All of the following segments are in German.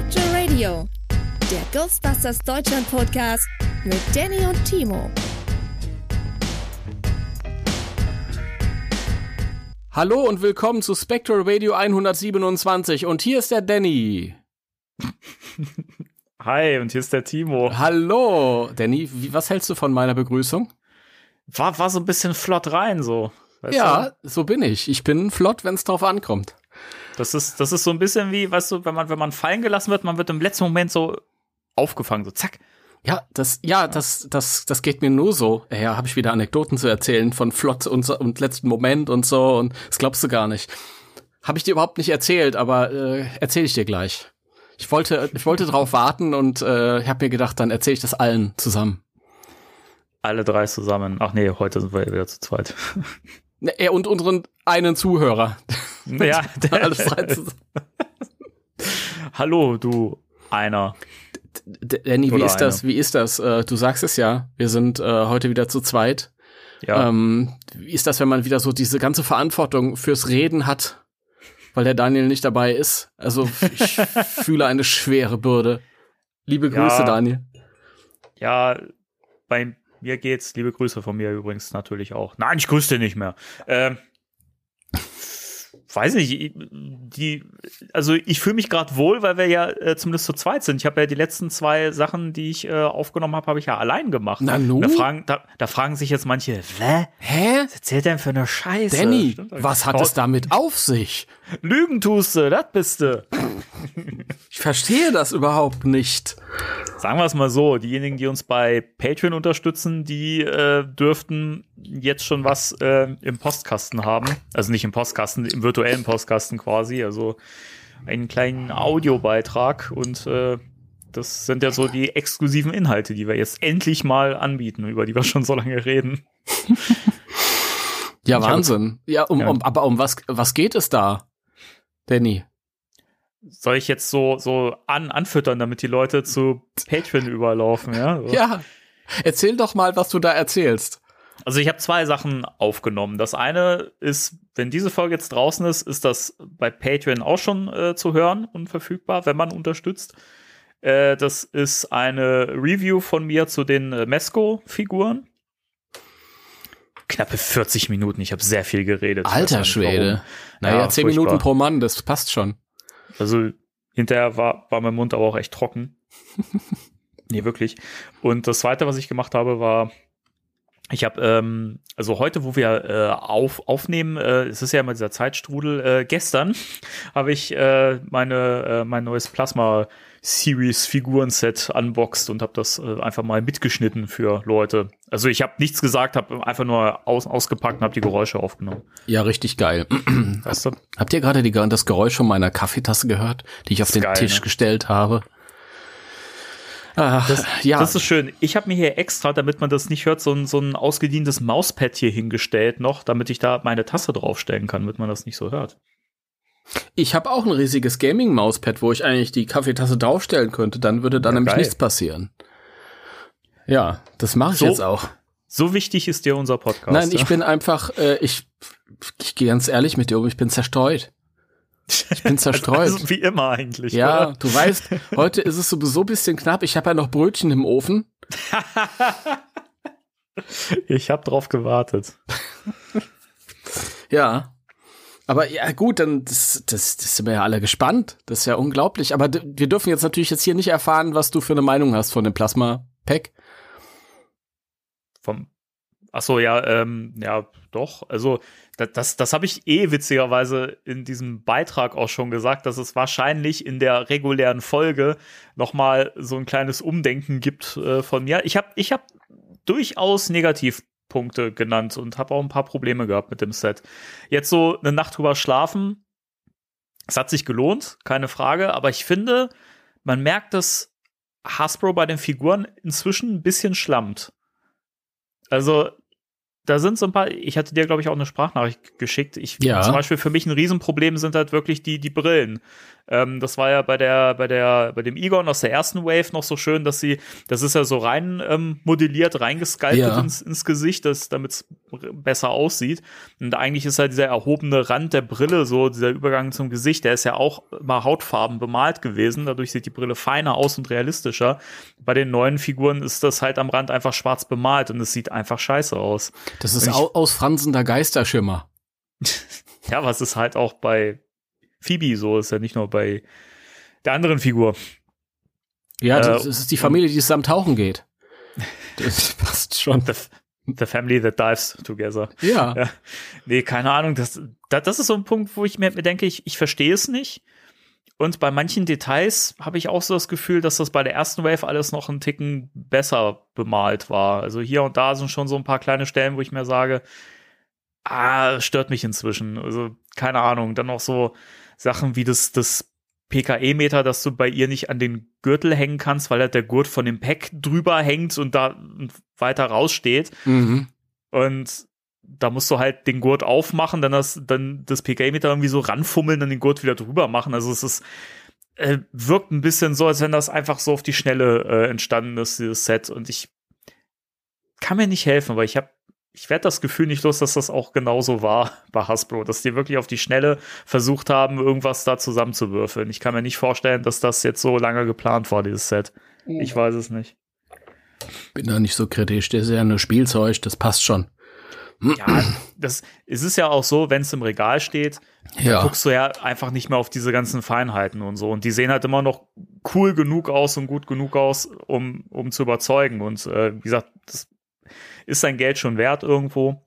Spectral Radio, der Ghostbusters Deutschland Podcast mit Danny und Timo. Hallo und willkommen zu Spectral Radio 127 und hier ist der Danny. Hi, und hier ist der Timo. Hallo, Danny, wie, was hältst du von meiner Begrüßung? War, war so ein bisschen flott rein, so. Weißt ja, Du? so bin ich. Ich bin flott, wenn es drauf ankommt. Das ist, das ist so ein bisschen wie, weißt du, wenn man, wenn man fallen gelassen wird, man wird im letzten Moment so aufgefangen, so zack. Ja, das, ja, das, das, das geht mir nur so. Ja, habe ich wieder Anekdoten zu erzählen von Flott und, so, und letzten Moment und so und das glaubst du gar nicht. Habe ich dir überhaupt nicht erzählt, aber äh, erzähle ich dir gleich. Ich wollte, ich wollte drauf warten und äh, habe mir gedacht, dann erzähle ich das allen zusammen. Alle drei zusammen. Ach nee, heute sind wir wieder zu zweit. Und unseren einen Zuhörer. Ja, der, Alles drei zusammen. Hallo, du einer. D- Danny, wie Oder ist das? eine. Wie ist das? Äh, du sagst es ja, wir sind äh, heute wieder zu zweit. Ja, Ähm, wie ist das, wenn man wieder so diese ganze Verantwortung fürs Reden hat, weil der Daniel nicht dabei ist? Also ich fühle eine schwere Bürde. Liebe Grüße, Ja. Daniel. ja, bei mir geht's. Liebe Grüße von mir übrigens natürlich auch. Nein, ich grüße dich nicht mehr. Ähm, weiß nicht, die, also ich fühle mich gerade wohl, weil wir ja äh, zumindest zu zweit sind. Ich habe ja die letzten zwei Sachen, die ich äh, aufgenommen habe, habe ich ja allein gemacht. Na nu? Da fragen, da, da fragen sich jetzt manche, Wä? Hä? Was erzählt denn für eine Scheiße? Danny, Stimmt was hat es damit auf sich? Lügen tust du, das bist du. Ich verstehe das überhaupt nicht. Sagen wir es mal so, diejenigen, die uns bei Patreon unterstützen, die äh, dürften jetzt schon was äh, im Postkasten haben. Also nicht im Postkasten, im virtuellen Postkasten quasi. Also einen kleinen Audiobeitrag und äh, das sind ja so die exklusiven Inhalte, die wir jetzt endlich mal anbieten, über die wir schon so lange reden. Ja, Wahnsinn. Ja, um, um, aber um was, was geht es da, Danny? Soll ich jetzt so, so an, anfüttern, damit die Leute zu Patreon überlaufen, ja? So. Ja, erzähl doch mal, was du da erzählst. Also ich habe zwei Sachen aufgenommen. Das eine ist, wenn diese Folge jetzt draußen ist, ist das bei Patreon auch schon äh, zu hören und verfügbar, wenn man unterstützt. Äh, das ist eine Review von mir zu den äh, Mesco-Figuren. Knappe 40 Minuten. Ich habe sehr viel geredet. Alter Schwede. warum. Naja, Ja, zehn furchtbar. Minuten pro Mann, das passt schon. Also hinterher war, war mein Mund aber auch echt trocken. nee, wirklich. Und das zweite, was ich gemacht habe, war, ich habe, ähm, also heute, wo wir äh, auf, aufnehmen, äh, es ist ja immer dieser Zeitstrudel, äh, gestern habe ich äh, meine, äh, mein neues Plasma Series Figurenset unboxed und habe das äh, einfach mal mitgeschnitten für Leute. Also ich habe nichts gesagt, habe einfach nur aus, ausgepackt und habe die Geräusche aufgenommen. Ja, richtig geil. Weißt du? Habt ihr gerade die, das Geräusch von meiner Kaffeetasse gehört, die ich auf den geil, Tisch ne? gestellt habe? Ach, ja, Das ist schön. Ich habe mir hier extra, damit man das nicht hört, so ein, so ein ausgedientes Mauspad hier hingestellt noch, damit ich da meine Tasse draufstellen kann, damit man das nicht so hört. Ich habe auch ein riesiges Gaming-Mauspad, wo ich eigentlich die Kaffeetasse draufstellen könnte. Dann würde da Ja, nämlich geil. nichts passieren. Ja, das mache ich So- jetzt auch. So wichtig ist dir unser Podcast. Nein, ich ja? bin einfach, äh, ich, ich gehe ganz ehrlich mit dir um, ich bin zerstreut. Ich bin zerstreut. Also wie immer eigentlich. ja, Oder? du weißt, heute ist es sowieso ein bisschen knapp. Ich habe ja noch Brötchen im Ofen. Ich habe drauf gewartet. Ja. Aber ja, gut, dann das, das, das sind wir ja alle gespannt. Das ist ja unglaublich. Aber wir dürfen jetzt natürlich jetzt hier nicht erfahren, was du für eine Meinung hast von dem Plasma-Pack. Vom Ach ja, ähm, ja, doch. Also das, das, das habe ich eh witzigerweise in diesem Beitrag auch schon gesagt, dass es wahrscheinlich in der regulären Folge noch mal so ein kleines Umdenken gibt äh, von mir. Ich habe ich hab durchaus Negativpunkte genannt und habe auch ein paar Probleme gehabt mit dem Set. Jetzt so eine Nacht drüber schlafen, es hat sich gelohnt, keine Frage, aber ich finde, man merkt, dass Hasbro bei den Figuren inzwischen ein bisschen schlammt. Also, da sind so ein paar, ich hatte dir, glaube ich, auch eine Sprachnachricht geschickt. Ich, Ja. Zum Beispiel für mich ein Riesenproblem sind halt wirklich die, die Brillen. Ähm, das war ja bei der, bei der, bei dem Egon aus der ersten Wave noch so schön, dass sie, das ist ja so rein ähm, modelliert, reingesculptet Ja. ins, ins Gesicht, damit es besser aussieht. Und eigentlich ist halt dieser erhobene Rand der Brille, so dieser Übergang zum Gesicht, der ist ja auch mal hautfarben bemalt gewesen. Dadurch sieht die Brille feiner aus und realistischer. Bei den neuen Figuren ist das halt am Rand einfach schwarz bemalt und es sieht einfach scheiße aus. Das ist ich- au ausfranzender Geisterschimmer. Ja, was ist halt auch bei Phoebe so, ist ja nicht nur bei der anderen Figur. Ja, Äh, das, ist die Familie, die zusammen tauchen geht. Das passt schon. The, the Family That Dives Together. Ja. Ja. Nee, keine Ahnung. Das, das, ist so ein Punkt, wo ich mir mir denke, ich, ich verstehe es nicht. Und bei manchen Details habe ich auch so das Gefühl, dass das bei der ersten Wave alles noch einen Ticken besser bemalt war. Also hier und da sind schon so ein paar kleine Stellen, wo ich mir sage, ah, stört mich inzwischen. Also keine Ahnung. Dann noch so Sachen wie das, das PKE-Meter, dass du bei ihr nicht an den Gürtel hängen kannst, weil halt der Gurt von dem Pack drüber hängt und da weiter raussteht. Mhm. Und da musst du halt den Gurt aufmachen, dann das, dann das PK-Meter irgendwie so ranfummeln, dann den Gurt wieder drüber machen. Also es ist, äh, wirkt ein bisschen so, als wenn das einfach so auf die Schnelle äh, entstanden ist, dieses Set. Und ich kann mir nicht helfen, weil ich habe ich werde das Gefühl nicht los, dass das auch genauso war bei Hasbro, dass die wirklich auf die Schnelle versucht haben, irgendwas da zusammenzuwürfeln. Ich kann mir nicht vorstellen, dass das jetzt so lange geplant war, dieses Set. Ich weiß es nicht. Bin da nicht so kritisch. Das ist ja nur Spielzeug, das passt schon. Ja, das, es ist ja auch so, wenn es im Regal steht, Ja. guckst du ja einfach nicht mehr auf diese ganzen Feinheiten und so. Und die sehen halt immer noch cool genug aus und gut genug aus, um, um zu überzeugen. Und äh, wie gesagt, das ist sein Geld schon wert irgendwo.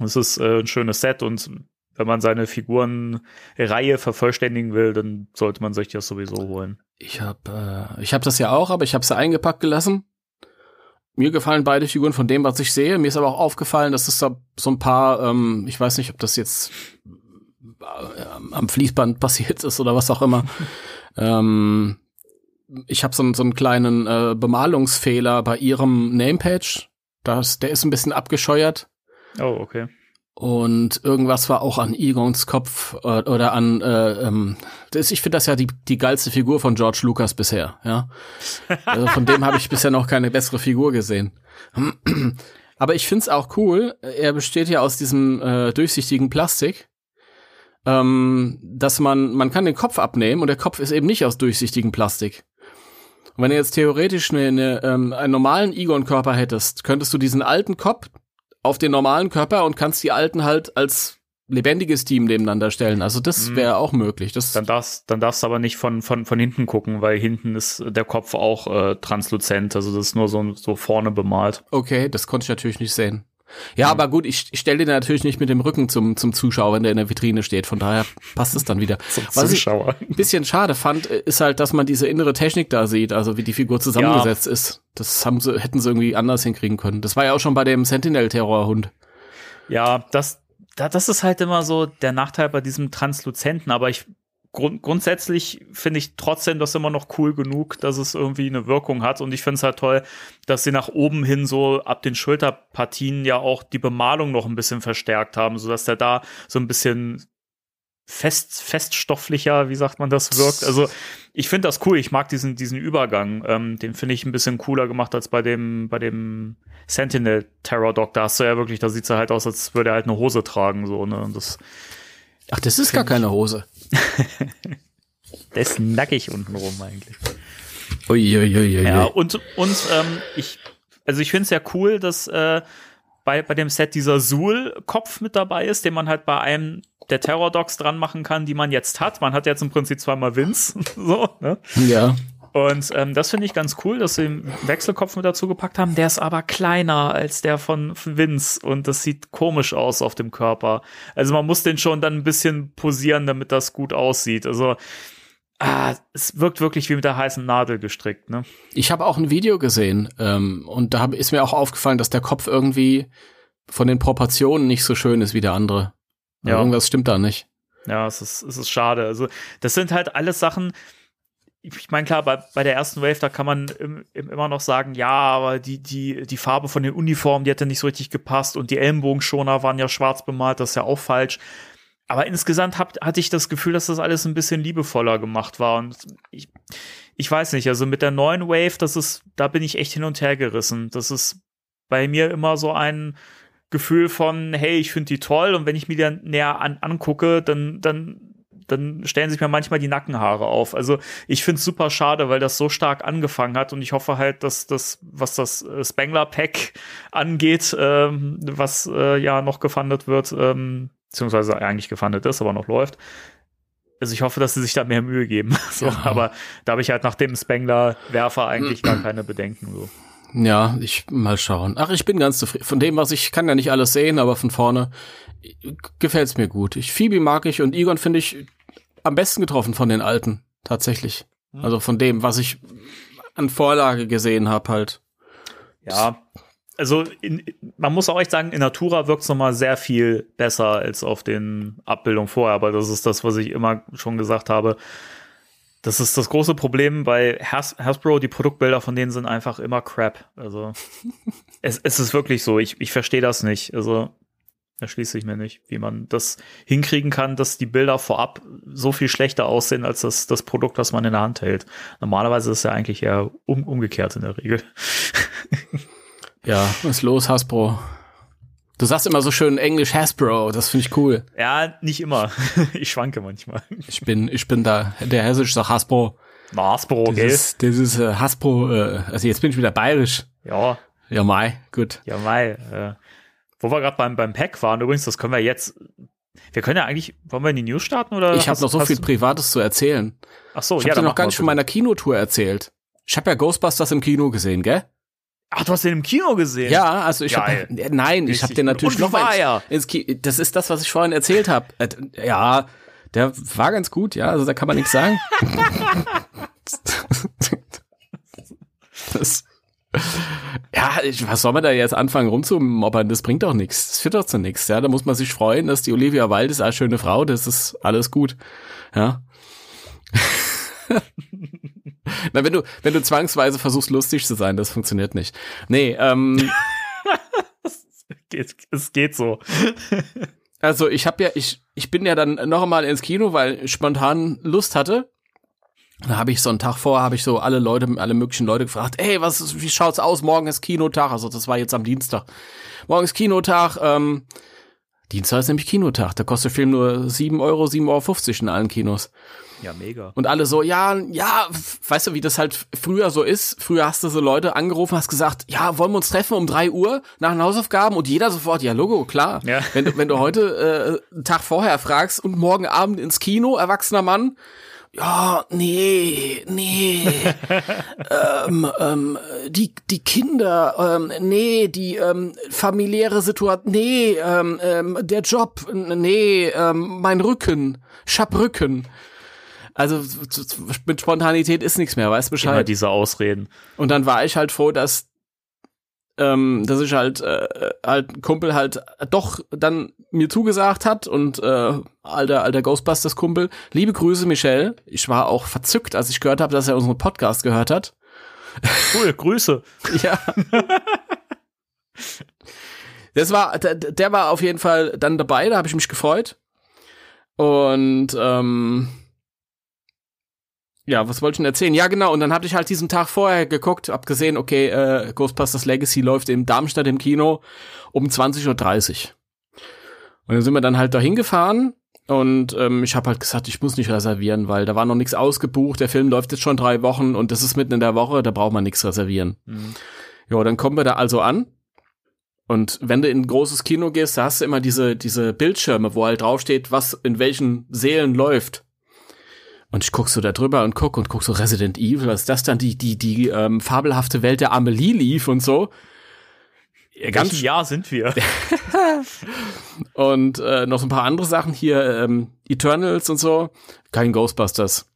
Es ist äh, ein schönes Set und wenn man seine Figurenreihe vervollständigen will, dann sollte man sich das sowieso holen. Ich habe äh, ich hab das ja auch, aber ich habe sie eingepackt gelassen. Mir gefallen beide Figuren von dem, was ich sehe. Mir ist aber auch aufgefallen, dass es da so ein paar, ähm, ich weiß nicht, ob das jetzt äh, am Fließband passiert ist oder was auch immer. ähm, ich habe so, einen- so einen kleinen äh, Bemalungsfehler bei ihrem Namepage. Das, der ist ein bisschen abgescheuert. Oh, okay. Und irgendwas war auch an Egons Kopf äh, oder an, äh, ähm, das, ich finde das ja die, die geilste Figur von George Lucas bisher, ja. Also von dem habe ich bisher noch keine bessere Figur gesehen. Aber ich finde es auch cool, er besteht ja aus diesem äh, durchsichtigen Plastik, ähm, dass man, man kann den Kopf abnehmen und der Kopf ist eben nicht aus durchsichtigem Plastik. Und wenn du jetzt theoretisch eine, eine, ähm, einen normalen Egon-Körper hättest, könntest du diesen alten Kopf auf den normalen Körper und kannst die alten halt als lebendiges Team nebeneinander stellen. Also das Mhm. wäre auch möglich. Das, Dann darfst, dann darfst du aber nicht von, von, von hinten gucken, weil hinten ist der Kopf auch äh, transluzent. Also das ist nur so, so vorne bemalt. okay, das konnte ich natürlich nicht sehen. Ja, aber gut, ich, ich stelle den natürlich nicht mit dem Rücken zum, zum Zuschauer, wenn der in der Vitrine steht. Von daher passt es dann wieder. Was ich Zuschauer. ein bisschen schade fand, äh, ist halt, dass man diese innere Technik da sieht, also wie die Figur zusammengesetzt ist. Das haben sie, hätten sie irgendwie anders hinkriegen können. Das war ja auch schon bei dem Sentinel-Terrorhund. Ja, das, da, das ist halt immer so der Nachteil bei diesem Transluzenten, aber ich grund, grundsätzlich finde ich trotzdem das immer noch cool genug, dass es irgendwie eine Wirkung hat. Und ich finde es halt toll, dass sie nach oben hin so ab den Schulterpartien ja auch die Bemalung noch ein bisschen verstärkt haben, sodass der da so ein bisschen fest, feststofflicher, wie sagt man das, wirkt. Also ich finde das cool. Ich mag diesen, diesen Übergang. Ähm, den finde ich ein bisschen cooler gemacht als bei dem, bei dem Sentinel Terror Dog. Da hast du ja wirklich, da sieht er halt aus, als würde er halt eine Hose tragen, so, ne? Und das. Ach, das ist gar keine Hose. der ist nackig untenrum eigentlich. Uiuiuiui. Ja, und, und ähm, ich, also ich finde es ja cool, dass äh, bei, bei dem Set dieser Suhl-Kopf mit dabei ist, den man halt bei einem der Terror Dogs dran machen kann, die man jetzt hat. Man hat jetzt im Prinzip zweimal Vince. so, ne? Ja. Und ähm, das finde ich ganz cool, dass sie den Wechselkopf mit dazu gepackt haben. Der ist aber kleiner als der von Vince und das sieht komisch aus auf dem Körper. Also man muss den schon dann ein bisschen posieren, damit das gut aussieht. Also ah, es wirkt wirklich wie mit der heißen Nadel gestrickt. Ne? Ich habe auch ein Video gesehen ähm, und da hab, ist mir auch aufgefallen, dass der Kopf irgendwie von den Proportionen nicht so schön ist wie der andere. Ja. Irgendwas stimmt da nicht. Ja, es ist, es ist schade. Also, das sind halt alles Sachen, ich meine, klar, bei, bei der ersten Wave, da kann man im, im immer noch sagen, ja, aber die, die, die Farbe von den Uniformen, die hätte nicht so richtig gepasst und die Ellenbogenschoner waren ja schwarz bemalt, das ist ja auch falsch. Aber insgesamt hab, hatte ich das Gefühl, dass das alles ein bisschen liebevoller gemacht war. Und ich, ich weiß nicht, also mit der neuen Wave, das ist, da bin ich echt hin und her gerissen. Das ist bei mir immer so ein, Gefühl von, hey, ich finde die toll und wenn ich mir die dann näher an, angucke, dann, dann, dann stellen sich mir manchmal die Nackenhaare auf. Also ich finde es super schade, weil das so stark angefangen hat und ich hoffe halt, dass das, was das äh, Spangler-Pack angeht, ähm, was äh, ja noch gefundet wird, ähm, beziehungsweise eigentlich gefundet ist, aber noch läuft, also ich hoffe, dass sie sich da mehr Mühe geben. so, ja. Aber da habe ich halt nach dem Spengler-Werfer eigentlich gar keine Bedenken. So. Ja, ich mal schauen. Ach, ich bin ganz zufrieden. Von dem, was ich kann ja nicht alles sehen, aber von vorne gefällt's mir gut. Ich Phoebe mag ich und Egon finde ich am besten getroffen von den alten, tatsächlich. Hm. Also von dem, was ich an Vorlage gesehen habe halt. Ja, also in, man muss auch echt sagen, in Natura wirkt's noch mal sehr viel besser als auf den Abbildungen vorher, aber das ist das, was ich immer schon gesagt habe das ist das große Problem bei Has Hasbro. Die Produktbilder von denen sind einfach immer crap. Also es, es ist wirklich so. Ich, ich verstehe das nicht. Also erschließe ich mir nicht, wie man das hinkriegen kann, dass die Bilder vorab so viel schlechter aussehen als das, das Produkt, das man in der Hand hält. Normalerweise ist es ja eigentlich eher um, umgekehrt in der Regel. ja, was ist los, Hasbro? Du sagst immer so schön Englisch Hasbro, das finde ich cool. Ja, nicht immer. ich schwanke manchmal. Ich bin, ich bin da, der Hessisch sagt Hasbro. Na, Hasbro, das gell? Ist, das ist äh, Hasbro, äh, also jetzt bin ich wieder bayerisch. Ja. Ja, Mai, gut. Ja, Mai. Äh, wo wir gerade beim, beim Pack waren, übrigens, das können wir jetzt, wir können ja eigentlich, wollen wir in die News starten oder? Ich habe noch so viel Privates zu erzählen. Ach so, ich ja. Ich habe dir noch gar nicht von meiner Kinotour erzählt. Ich habe ja Ghostbusters im Kino gesehen, gell? Ach, du hast den im Kino gesehen? Ja, also ich habe nein, ich habe den natürlich noch mal ins, ins Kino. Das ist das, was ich vorhin erzählt habe. Äh, ja, der war ganz gut, ja, also da kann man nichts sagen. das, ja, ich, was soll man da jetzt anfangen rumzumobbern? Das bringt doch nichts. Das führt doch zu nichts. Ja, da muss man sich freuen, dass die Olivia Wilde ist eine schöne Frau. Das ist alles gut. Ja. Na, wenn du, wenn du zwangsweise versuchst, lustig zu sein, das funktioniert nicht. Nee, ähm. es, geht, es geht so. also ich habe ja, ich, ich bin ja dann noch einmal ins Kino, weil ich spontan Lust hatte. Da habe ich so einen Tag vor, habe ich so alle Leute, alle möglichen Leute gefragt, ey, was, wie schaut's aus? Morgen ist Kinotag. Also das war jetzt am Dienstag. Morgen ist Kinotag. Ähm, Dienstag ist nämlich Kinotag. Da kostet der Film nur 7 Euro, 7,50 Euro in allen Kinos. Ja, mega. Und alle so, ja, ja, weißt du, wie das halt früher so ist? Früher hast du so Leute angerufen, hast gesagt, ja, wollen wir uns treffen um drei Uhr nach den Hausaufgaben? Und jeder sofort, ja, Logo, klar. Ja. Wenn, du, wenn du heute äh, einen Tag vorher fragst und morgen Abend ins Kino, erwachsener Mann, ja, nee, nee, ähm, ähm, die, die Kinder, ähm, nee, die ähm, familiäre Situation, nee, ähm, ähm, der Job, nee, ähm, mein Rücken, ich hab Rücken. Also mit Spontanität ist nichts mehr, weißt Bescheid. Immer diese Ausreden. Und dann war ich halt froh, dass ähm, dass ich halt äh, halt ein Kumpel halt doch dann mir zugesagt hat und äh, alter alter Ghostbusters Kumpel. Liebe Grüße Michelle. Ich war auch verzückt, als ich gehört habe, dass er unseren Podcast gehört hat. Cool, Grüße. ja. Das war der, der war auf jeden Fall dann dabei, da habe ich mich gefreut. Und ähm, ja, was wollte ich denn erzählen? Ja, genau. Und dann hatte ich halt diesen Tag vorher geguckt, hab gesehen, okay, äh, Ghostbusters Legacy läuft in Darmstadt im Kino um 20.30 Uhr. Und dann sind wir dann halt dahin gefahren und ähm, ich habe halt gesagt, ich muss nicht reservieren, weil da war noch nichts ausgebucht. Der Film läuft jetzt schon drei Wochen und das ist mitten in der Woche, da braucht man nichts reservieren. Mhm. Ja, dann kommen wir da also an. Und wenn du in ein großes Kino gehst, da hast du immer diese, diese Bildschirme, wo halt draufsteht, was in welchen Sälen läuft. Und ich guck so da drüber und guck und guck so Resident Evil, was ist das dann die, die, die ähm, fabelhafte Welt der Amelie lief und so. Ganz Welchen Jahr sind wir? und äh, noch so ein paar andere Sachen hier, ähm, Eternals und so. Kein Ghostbusters.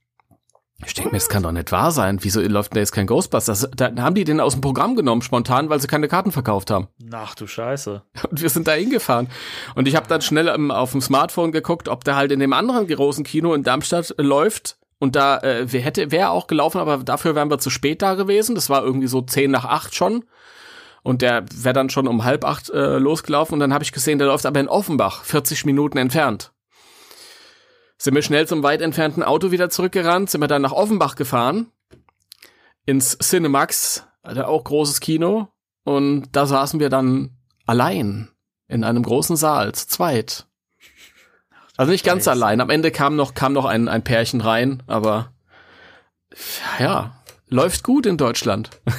Ich denke mir, das kann doch nicht wahr sein. Wieso läuft denn da jetzt kein Ghostbusters? Da haben die den aus dem Programm genommen, spontan, weil sie keine Karten verkauft haben. Ach du Scheiße. Und wir sind da hingefahren. Und ich habe dann schnell ähm, auf dem Smartphone geguckt, ob der halt in dem anderen großen Kino in Darmstadt äh, läuft. Und da äh, hätte wäre auch gelaufen, aber dafür wären wir zu spät da gewesen. Das war irgendwie so zehn nach acht schon. Und der wäre dann schon um halb acht äh, losgelaufen. Und dann habe ich gesehen, der läuft aber in Offenbach, 40 Minuten entfernt. Sind wir schnell zum weit entfernten Auto wieder zurückgerannt, sind wir dann nach Offenbach gefahren, ins Cinemax, also auch großes Kino. Und da saßen wir dann allein in einem großen Saal, zu zweit. Also nicht ganz Scheiße. allein. Am Ende kam noch, kam noch ein, ein Pärchen rein, aber ja, läuft gut in Deutschland.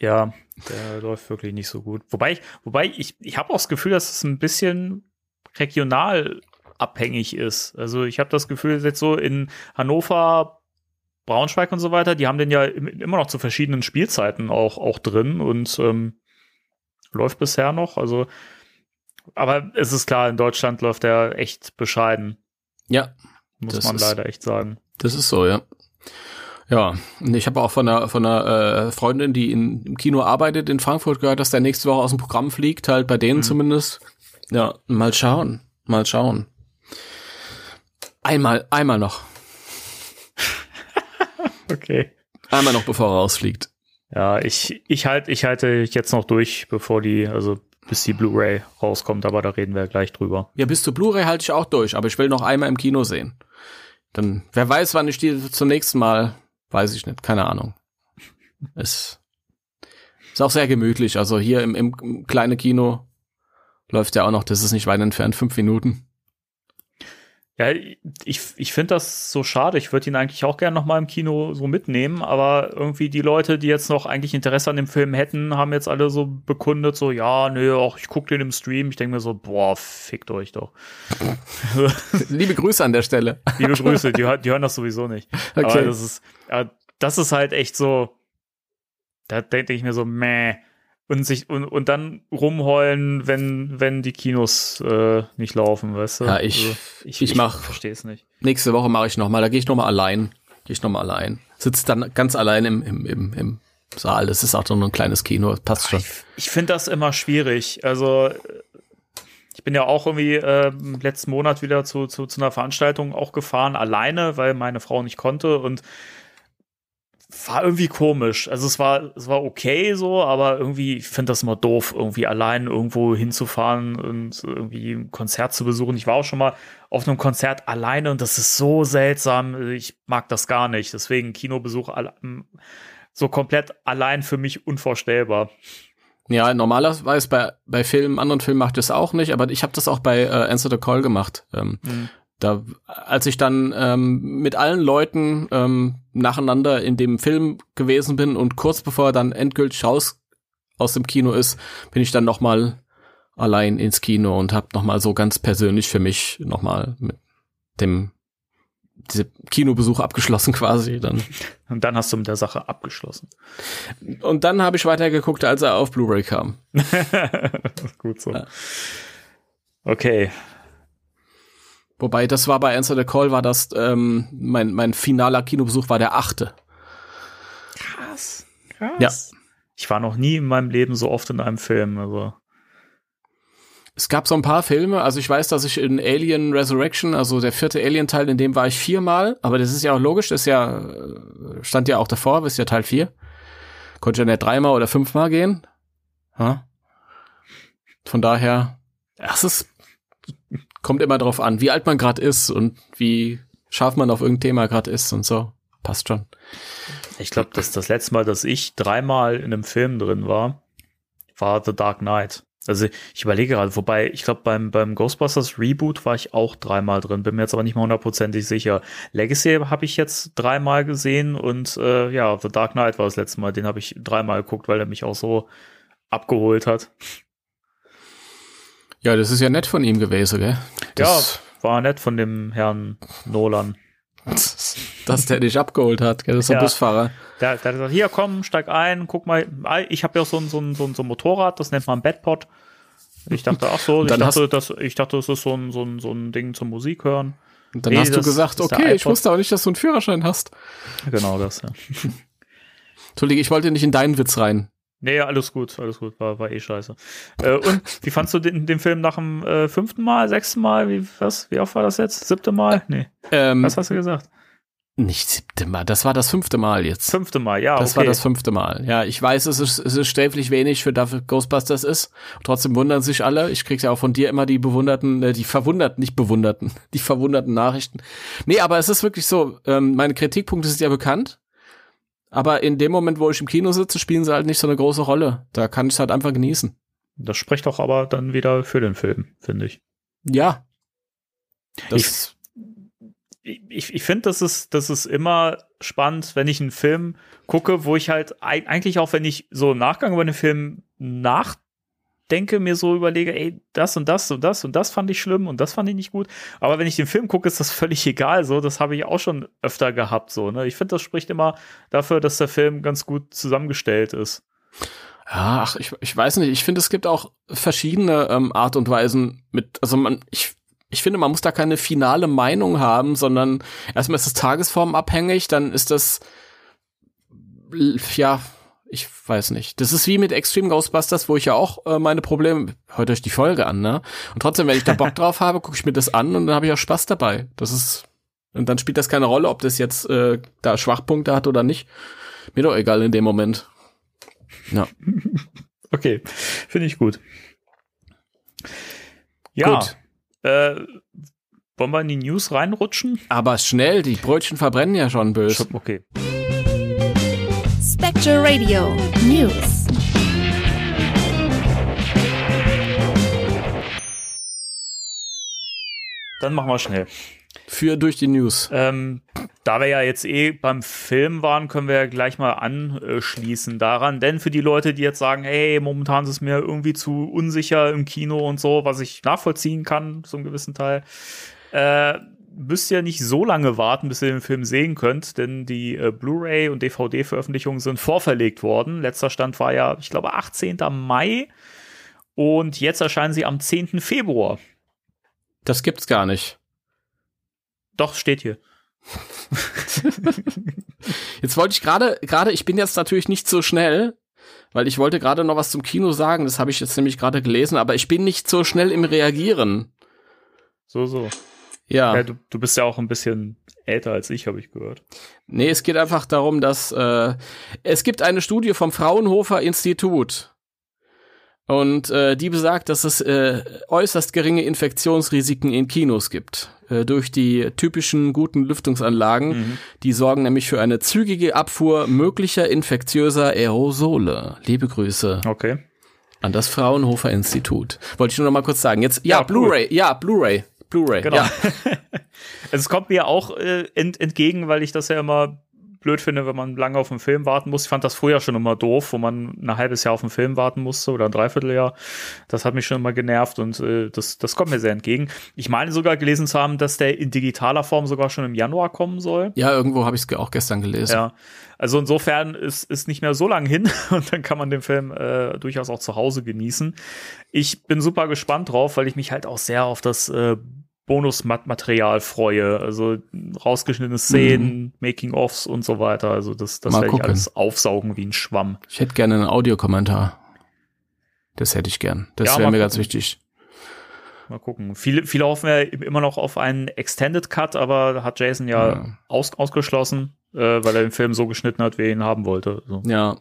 Ja, der läuft wirklich nicht so gut. Wobei ich, wobei ich, ich habe auch das Gefühl, dass es ein bisschen regional abhängig ist. Also ich habe das Gefühl, jetzt so in Hannover, Braunschweig und so weiter, die haben den ja immer noch zu verschiedenen Spielzeiten auch, auch drin und ähm, läuft bisher noch. Also, aber es ist klar, in Deutschland läuft er echt bescheiden. Ja. Muss man ist, leider echt sagen. Das ist so, ja. Ja, ich habe auch von einer, von einer äh, Freundin, die in, im Kino arbeitet in Frankfurt, gehört, dass der nächste Woche aus dem Programm fliegt, halt bei denen mhm. zumindest. Ja, mal schauen, mal schauen. Einmal, einmal noch. okay. Einmal noch, bevor er rausfliegt. Ja, ich, ich halt, ich halte jetzt noch durch, bevor die, also bis die Blu-ray rauskommt, aber da reden wir gleich drüber. Ja, bis zur Blu-ray halte ich auch durch, aber ich will noch einmal im Kino sehen. Dann, wer weiß, wann ich die zum nächsten Mal Weiß ich nicht, keine Ahnung. Es ist auch sehr gemütlich. Also hier im, im kleinen Kino läuft ja auch noch, das ist nicht weit entfernt, fünf Minuten. Ja, ich, ich finde das so schade. Ich würde ihn eigentlich auch gerne noch mal im Kino so mitnehmen, aber irgendwie die Leute, die jetzt noch eigentlich Interesse an dem Film hätten, haben jetzt alle so bekundet, so, ja, nö, auch ich gucke den im Stream. Ich denke mir so, boah, fickt euch doch. Liebe Grüße an der Stelle. Liebe Grüße, die, die hören das sowieso nicht. Okay. Aber das ist, das ist halt echt so, da denke ich mir so, meh und sich und, und dann rumheulen, wenn wenn die Kinos äh, nicht laufen, weißt du? Ja, ich also, ich, ich, mach verstehe es nicht. Nächste Woche mache ich noch mal, da gehe ich noch mal allein, gehe ich noch mal allein. Sitzt dann ganz allein im im im, im Saal. Das ist auch so ein kleines Kino, passt schon. Ich, ich finde das immer schwierig. Also ich bin ja auch irgendwie äh, letzten Monat wieder zu, zu, zu einer Veranstaltung auch gefahren, alleine, weil meine Frau nicht konnte und war irgendwie komisch. Also es war, es war okay so, aber irgendwie, ich finde das immer doof, irgendwie allein irgendwo hinzufahren und irgendwie ein Konzert zu besuchen. Ich war auch schon mal auf einem Konzert alleine und das ist so seltsam. Ich mag das gar nicht. Deswegen Kinobesuch so komplett allein für mich unvorstellbar. Ja, normalerweise bei, bei Filmen, anderen Filmen macht das auch nicht, aber ich habe das auch bei äh, Answer the Call gemacht. Ähm, mhm. Da, als ich dann ähm, mit allen Leuten ähm, nacheinander in dem Film gewesen bin und kurz bevor er dann endgültig raus aus dem Kino ist, bin ich dann noch mal allein ins Kino und habe noch mal so ganz persönlich für mich noch mal mit dem diese Kinobesuch abgeschlossen quasi dann. Und dann hast du mit der Sache abgeschlossen. Und dann habe ich weitergeguckt, als er auf Blu-ray kam. Gut so. Ja. Okay, Wobei, das war bei Answer the Call, war das, ähm, mein, mein finaler Kinobesuch war der achte. Krass. Krass. Ja. Ich war noch nie in meinem Leben so oft in einem Film, also. Es gab so ein paar Filme, also ich weiß, dass ich in Alien Resurrection, also der vierte Alien-Teil, in dem war ich viermal, aber das ist ja auch logisch, das ist ja, äh, stand ja auch davor, das ist ja Teil vier. Konnte ja nicht dreimal oder fünfmal gehen. Ja. Von daher, das ist kommt immer drauf an, wie alt man gerade ist und wie scharf man auf irgendein Thema gerade ist und so. Passt schon. Ich glaube, dass das letzte Mal, dass ich dreimal in einem Film drin war, war The Dark Knight. Also ich überlege gerade, wobei, ich glaube, beim, beim Ghostbusters Reboot war ich auch dreimal drin, bin mir jetzt aber nicht mal hundertprozentig sicher. Legacy habe ich jetzt dreimal gesehen und äh, ja, The Dark Knight war das letzte Mal, den habe ich dreimal geguckt, weil er mich auch so abgeholt hat. Ja, das ist ja nett von ihm gewesen, gell? Das ja, war nett von dem Herrn Nolan. dass der dich abgeholt hat, gell? Das ist ja. ein Busfahrer. Der, der hat gesagt, hier komm, steig ein, guck mal, ich habe ja so ein, so, ein, so, ein, so ein Motorrad, das nennt man Bedpod. Ich dachte, ach so, ich dachte, das, ich dachte, das ist so ein, so ein, so ein Ding zum Musik hören. Und dann nee, hast du gesagt, okay, ich wusste auch nicht, dass du einen Führerschein hast. Genau das, ja. Entschuldige, ich wollte nicht in deinen Witz rein. Nee, alles gut, alles gut, war, war eh scheiße. Äh, und wie fandst du den, den Film nach dem äh, fünften Mal, sechsten Mal? Wie, was? Wie oft war das jetzt? Siebte Mal? Nee. Ähm, was hast du gesagt? Nicht siebte Mal, das war das fünfte Mal jetzt. Fünfte Mal, ja. Das okay. war das fünfte Mal. Ja, ich weiß, es ist, es ist sträflich wenig für dafür Ghostbusters ist. Trotzdem wundern sich alle. Ich krieg's ja auch von dir immer die bewunderten, äh, die verwunderten, nicht bewunderten, die verwunderten Nachrichten. Nee, aber es ist wirklich so, ähm, meine Kritikpunkte sind ja bekannt. Aber in dem Moment, wo ich im Kino sitze, spielen sie halt nicht so eine große Rolle. Da kann ich es halt einfach genießen. Das spricht doch aber dann wieder für den Film, finde ich. Ja. Das ich, ich, ich finde, das ist, das ist immer spannend, wenn ich einen Film gucke, wo ich halt eigentlich auch, wenn ich so im Nachgang über den Film nach denke, mir so überlege, ey, das und das und das und das fand ich schlimm und das fand ich nicht gut. Aber wenn ich den Film gucke, ist das völlig egal. So, das habe ich auch schon öfter gehabt. So, ne? Ich finde, das spricht immer dafür, dass der Film ganz gut zusammengestellt ist. Ja, ach, ich, ich weiß nicht. Ich finde, es gibt auch verschiedene ähm, Art und Weisen mit, also man, ich, ich finde, man muss da keine finale Meinung haben, sondern erstmal ist es tagesformabhängig, dann ist das, ja, ich weiß nicht. Das ist wie mit Extreme Ghostbusters, wo ich ja auch äh, meine Probleme, hört euch die Folge an, ne? Und trotzdem, wenn ich da Bock drauf habe, gucke ich mir das an und dann habe ich auch Spaß dabei. Das ist, und dann spielt das keine Rolle, ob das jetzt äh, da Schwachpunkte hat oder nicht. Mir doch egal in dem Moment. Ja. Okay, finde ich gut. Ja, gut. Äh, wollen wir in die News reinrutschen? Aber schnell, die Brötchen verbrennen ja schon böse. Okay. Spectre Radio News. Dann machen wir schnell. Für durch die News. Ähm, da wir ja jetzt eh beim Film waren, können wir ja gleich mal anschließen daran. Denn für die Leute, die jetzt sagen, hey, momentan ist es mir irgendwie zu unsicher im Kino und so, was ich nachvollziehen kann, so einem gewissen Teil, äh, müsst ihr nicht so lange warten, bis ihr den Film sehen könnt, denn die äh, Blu-ray und DVD-Veröffentlichungen sind vorverlegt worden. Letzter Stand war ja, ich glaube, 18. Mai und jetzt erscheinen sie am 10. Februar. Das gibt's gar nicht. Doch, steht hier. jetzt wollte ich gerade, gerade, ich bin jetzt natürlich nicht so schnell, weil ich wollte gerade noch was zum Kino sagen, das habe ich jetzt nämlich gerade gelesen, aber ich bin nicht so schnell im Reagieren. So, so. Ja. ja du, du bist ja auch ein bisschen älter als ich, habe ich gehört. Nee, es geht einfach darum, dass äh, es gibt eine Studie vom Fraunhofer Institut. Und äh, die besagt, dass es äh, äußerst geringe Infektionsrisiken in Kinos gibt. Äh, durch die typischen guten Lüftungsanlagen. Mhm. Die sorgen nämlich für eine zügige Abfuhr möglicher infektiöser Aerosole. Liebe Grüße. Okay. An das Fraunhofer Institut. Wollte ich nur noch mal kurz sagen. Jetzt, ja, ja Blu-ray, ja, Blu-ray. Blu-ray. Genau. Ja. es kommt mir auch äh, ent entgegen, weil ich das ja immer blöd finde, wenn man lange auf einen Film warten muss. Ich fand das früher schon immer doof, wo man ein halbes Jahr auf einen Film warten musste oder ein Dreivierteljahr. Das hat mich schon immer genervt und äh, das, das kommt mir sehr entgegen. Ich meine sogar gelesen zu haben, dass der in digitaler Form sogar schon im Januar kommen soll. Ja, irgendwo habe ich es auch gestern gelesen. Ja. Also insofern ist, ist nicht mehr so lang hin und dann kann man den Film äh, durchaus auch zu Hause genießen. Ich bin super gespannt drauf, weil ich mich halt auch sehr auf das äh, Bonusmaterial freue. Also rausgeschnittene Szenen, mhm. Making-ofs und so weiter. Also das, das werde ich alles aufsaugen wie ein Schwamm. Ich hätte gerne einen Audiokommentar. Das hätte ich gern. Das ja, wäre mir ganz wichtig. Mal gucken. Viele, viele hoffen ja immer noch auf einen Extended Cut, aber hat Jason ja, ja. Aus, ausgeschlossen, äh, weil er den Film so geschnitten hat, wie er ihn haben wollte. So. Ja.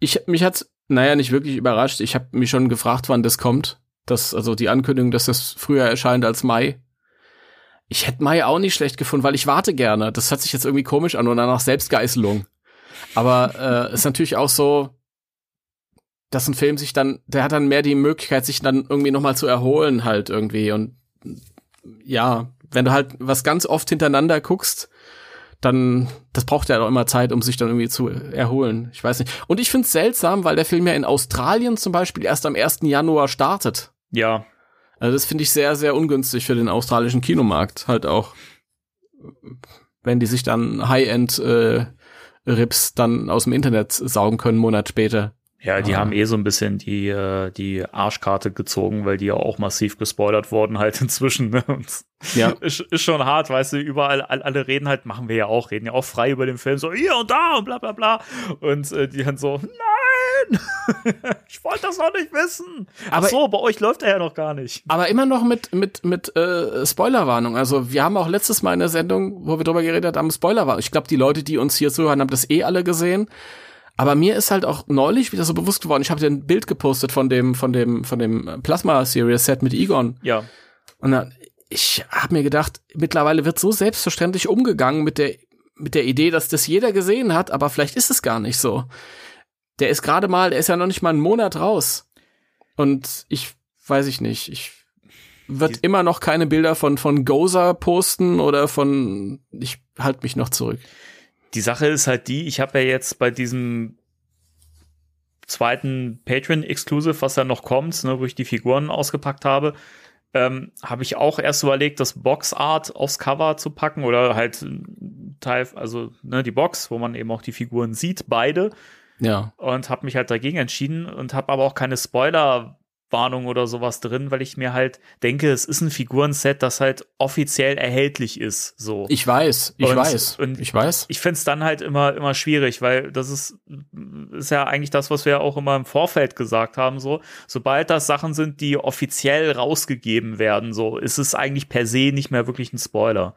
Ich, mich hat's, naja, nicht wirklich überrascht. Ich habe mich schon gefragt, wann das kommt Das, also die Ankündigung, dass das früher erscheint als Mai. Ich hätte Mai auch nicht schlecht gefunden, weil ich warte gerne. Das hört sich jetzt irgendwie komisch an oder nach Selbstgeißelung. Aber äh, ist natürlich auch so, dass ein Film sich dann, der hat dann mehr die Möglichkeit, sich dann irgendwie nochmal zu erholen halt irgendwie. Und ja, wenn du halt was ganz oft hintereinander guckst, dann, das braucht ja auch immer Zeit, um sich dann irgendwie zu erholen. Ich weiß nicht. Und ich finde es seltsam, weil der Film ja in Australien zum Beispiel erst am 1. Januar startet. Ja. Also das finde ich sehr, sehr ungünstig für den australischen Kinomarkt halt auch. Wenn die sich dann High-End äh, Rips dann aus dem Internet saugen können, einen Monat später. Ja, die Ah. haben eh so ein bisschen die, äh, die Arschkarte gezogen, weil die ja auch massiv gespoilert wurden halt inzwischen. Ne? Ja. ist, ist schon hart, weißt du, überall, all, alle reden halt, machen wir ja auch, reden ja auch frei über den Film, so hier und da und bla bla bla. Und äh, die dann so, nein, ich wollte das noch nicht wissen. Aber- Ach so, bei euch läuft er ja noch gar nicht. Aber immer noch mit, mit, mit äh, Spoilerwarnung. Also wir haben auch letztes Mal in der Sendung, wo wir drüber geredet haben, Spoilerwarnung. Ich glaube, die Leute, die uns hier zuhören, haben das eh alle gesehen. Aber mir ist halt auch neulich wieder so bewusst geworden, ich habe dir ein Bild gepostet von dem, von dem, von dem Plasma Series Set mit Egon. Ja, Und dann, ich habe mir gedacht, mittlerweile wird so selbstverständlich umgegangen mit der, mit der Idee, dass das jeder gesehen hat, aber vielleicht ist es gar nicht so. Der ist gerade mal, der ist ja noch nicht mal einen Monat raus. Und ich weiß ich nicht, ich wird immer noch keine Bilder von, von Gozer posten oder von, ich halte mich noch zurück. die Sache ist halt die, ich habe ja jetzt bei diesem zweiten Patreon-Exclusive, was ja noch kommt, ne, wo ich die Figuren ausgepackt habe, ähm, habe ich auch erst überlegt, das Boxart aufs Cover zu packen oder halt Teil, also ne, die Box, wo man eben auch die Figuren sieht, beide Ja. und habe mich halt dagegen entschieden und habe aber auch keine Spoiler Warnung oder sowas drin, weil ich mir halt denke, es ist ein Figurenset, das halt offiziell erhältlich ist, so Ich weiß, ich Und- weiß, und- ich weiß. ich finde es dann halt immer, immer schwierig, weil das ist, ist ja eigentlich das, was wir ja auch immer im Vorfeld gesagt haben, so. Sobald das Sachen sind, die offiziell rausgegeben werden, so, ist es eigentlich per se nicht mehr wirklich ein Spoiler.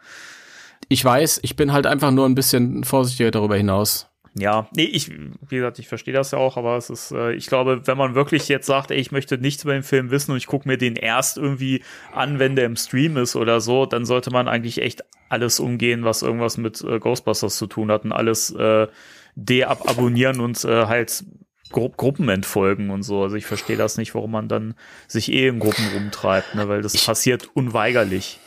Ich weiß, ich bin halt einfach nur ein bisschen vorsichtiger darüber hinaus. Ja, nee, ich, wie gesagt, ich verstehe das ja auch, aber es ist, äh, ich glaube, wenn man wirklich jetzt sagt, ey, ich möchte nichts über den Film wissen und ich gucke mir den erst irgendwie an, wenn der im Stream ist oder so, dann sollte man eigentlich echt alles umgehen, was irgendwas mit äh, Ghostbusters zu tun hat und alles äh, deabonnieren und äh, halt Gru Gruppen entfolgen und so. Also ich verstehe das nicht, warum man dann sich eh in Gruppen rumtreibt, ne, weil das passiert unweigerlich.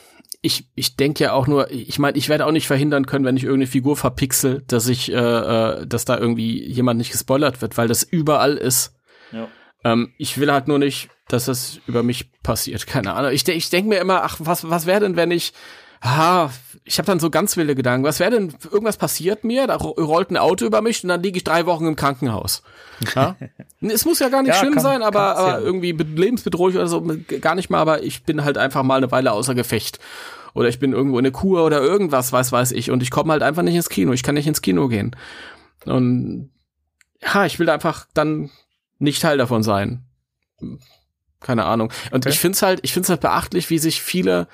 Ich, ich denke ja auch nur, ich meine, ich werde auch nicht verhindern können, wenn ich irgendeine Figur verpixel, dass ich, äh, äh, dass da irgendwie jemand nicht gespoilert wird, weil das überall ist. Ja. Ähm, ich will halt nur nicht, dass das über mich passiert. Keine Ahnung. Ich, ich denke mir immer, ach, was, was wäre denn, wenn ich, ha, ich habe dann so ganz wilde Gedanken. Was wäre denn, irgendwas passiert mir, da ro- rollt ein Auto über mich und dann liege ich drei Wochen im Krankenhaus. Ja? es muss ja gar nicht Ja, schlimm kann- sein, aber, aber irgendwie be- lebensbedrohlich oder so, gar nicht mal, aber ich bin halt einfach mal eine Weile außer Gefecht. Oder ich bin irgendwo in der Kur oder irgendwas, weiß weiß ich. Und ich komme halt einfach nicht ins Kino. Ich kann nicht ins Kino gehen. Und ja, ich will einfach dann nicht Teil davon sein. Keine Ahnung. Und Okay. ich find's halt, ich find's halt beachtlich, wie sich viele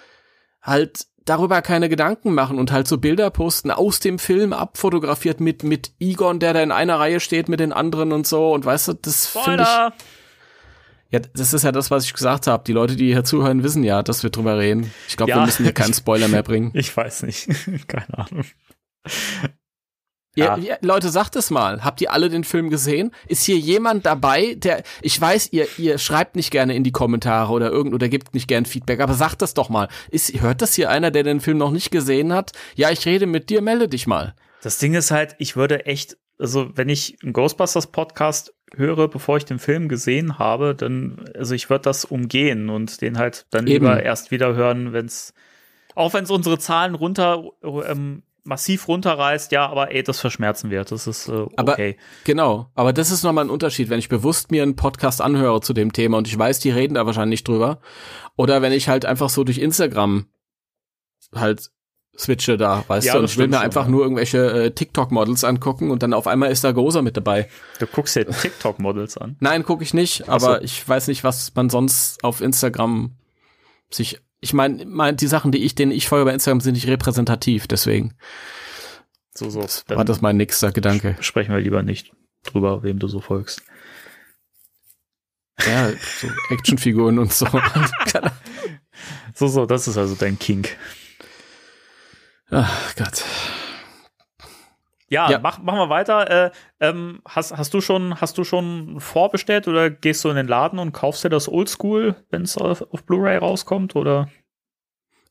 halt darüber keine Gedanken machen und halt so Bilder posten aus dem Film abfotografiert mit mit Egon, der da in einer Reihe steht mit den anderen und so und weißt du, das finde ich! Ja, das ist ja das, was ich gesagt habe. Die Leute, die hier zuhören, wissen ja, dass wir drüber reden. Ich glaube, Ja. wir müssen hier keinen Spoiler mehr bringen. Ich weiß nicht. Keine Ahnung. Ja. ihr, Leute, sagt es mal. Habt ihr alle den Film gesehen? Ist hier jemand dabei, der, ich weiß, ihr, ihr schreibt nicht gerne in die Kommentare oder irgend, oder gebt nicht gern Feedback, aber sagt das doch mal. Ist, hört das hier einer, der den Film noch nicht gesehen hat? Ja, ich rede mit dir, melde dich mal. Das Ding ist halt, ich würde echt, also wenn ich einen Ghostbusters Podcast höre, bevor ich den Film gesehen habe, dann, also ich würde das umgehen und den halt dann Eben. lieber erst wieder hören, wenn es, auch wenn es unsere Zahlen runter, ähm, massiv runterreißt, ja, aber ey, das verschmerzen wird. Das ist äh, Aber- okay. Genau. Aber das ist nochmal ein Unterschied, wenn ich bewusst mir einen Podcast anhöre zu dem Thema und ich weiß, die reden da wahrscheinlich drüber. Oder wenn ich halt einfach so durch Instagram halt switche da, weißt Ja, du, und das ich will mir schon, einfach ja. nur irgendwelche äh, TikTok-Models angucken und dann auf einmal ist da Gozer mit dabei. Du guckst dir TikTok-Models an. Nein, gucke ich nicht, Ach so. aber ich weiß nicht, was man sonst auf Instagram sich. Ich meine, mein, die Sachen, die ich, denen ich folge bei Instagram, sind nicht repräsentativ, deswegen So, so. war Dann das mein nächster Gedanke. sprechen wir lieber nicht drüber, wem du so folgst. Ja, so Actionfiguren und so. so, so, das ist also dein Kink. Ach Gott. Ja, ja. Mach, machen wir weiter. Äh, ähm, hast, hast, du schon, hast du schon vorbestellt oder gehst du in den Laden und kaufst dir das Oldschool, wenn es auf, auf Blu-ray rauskommt? Oder?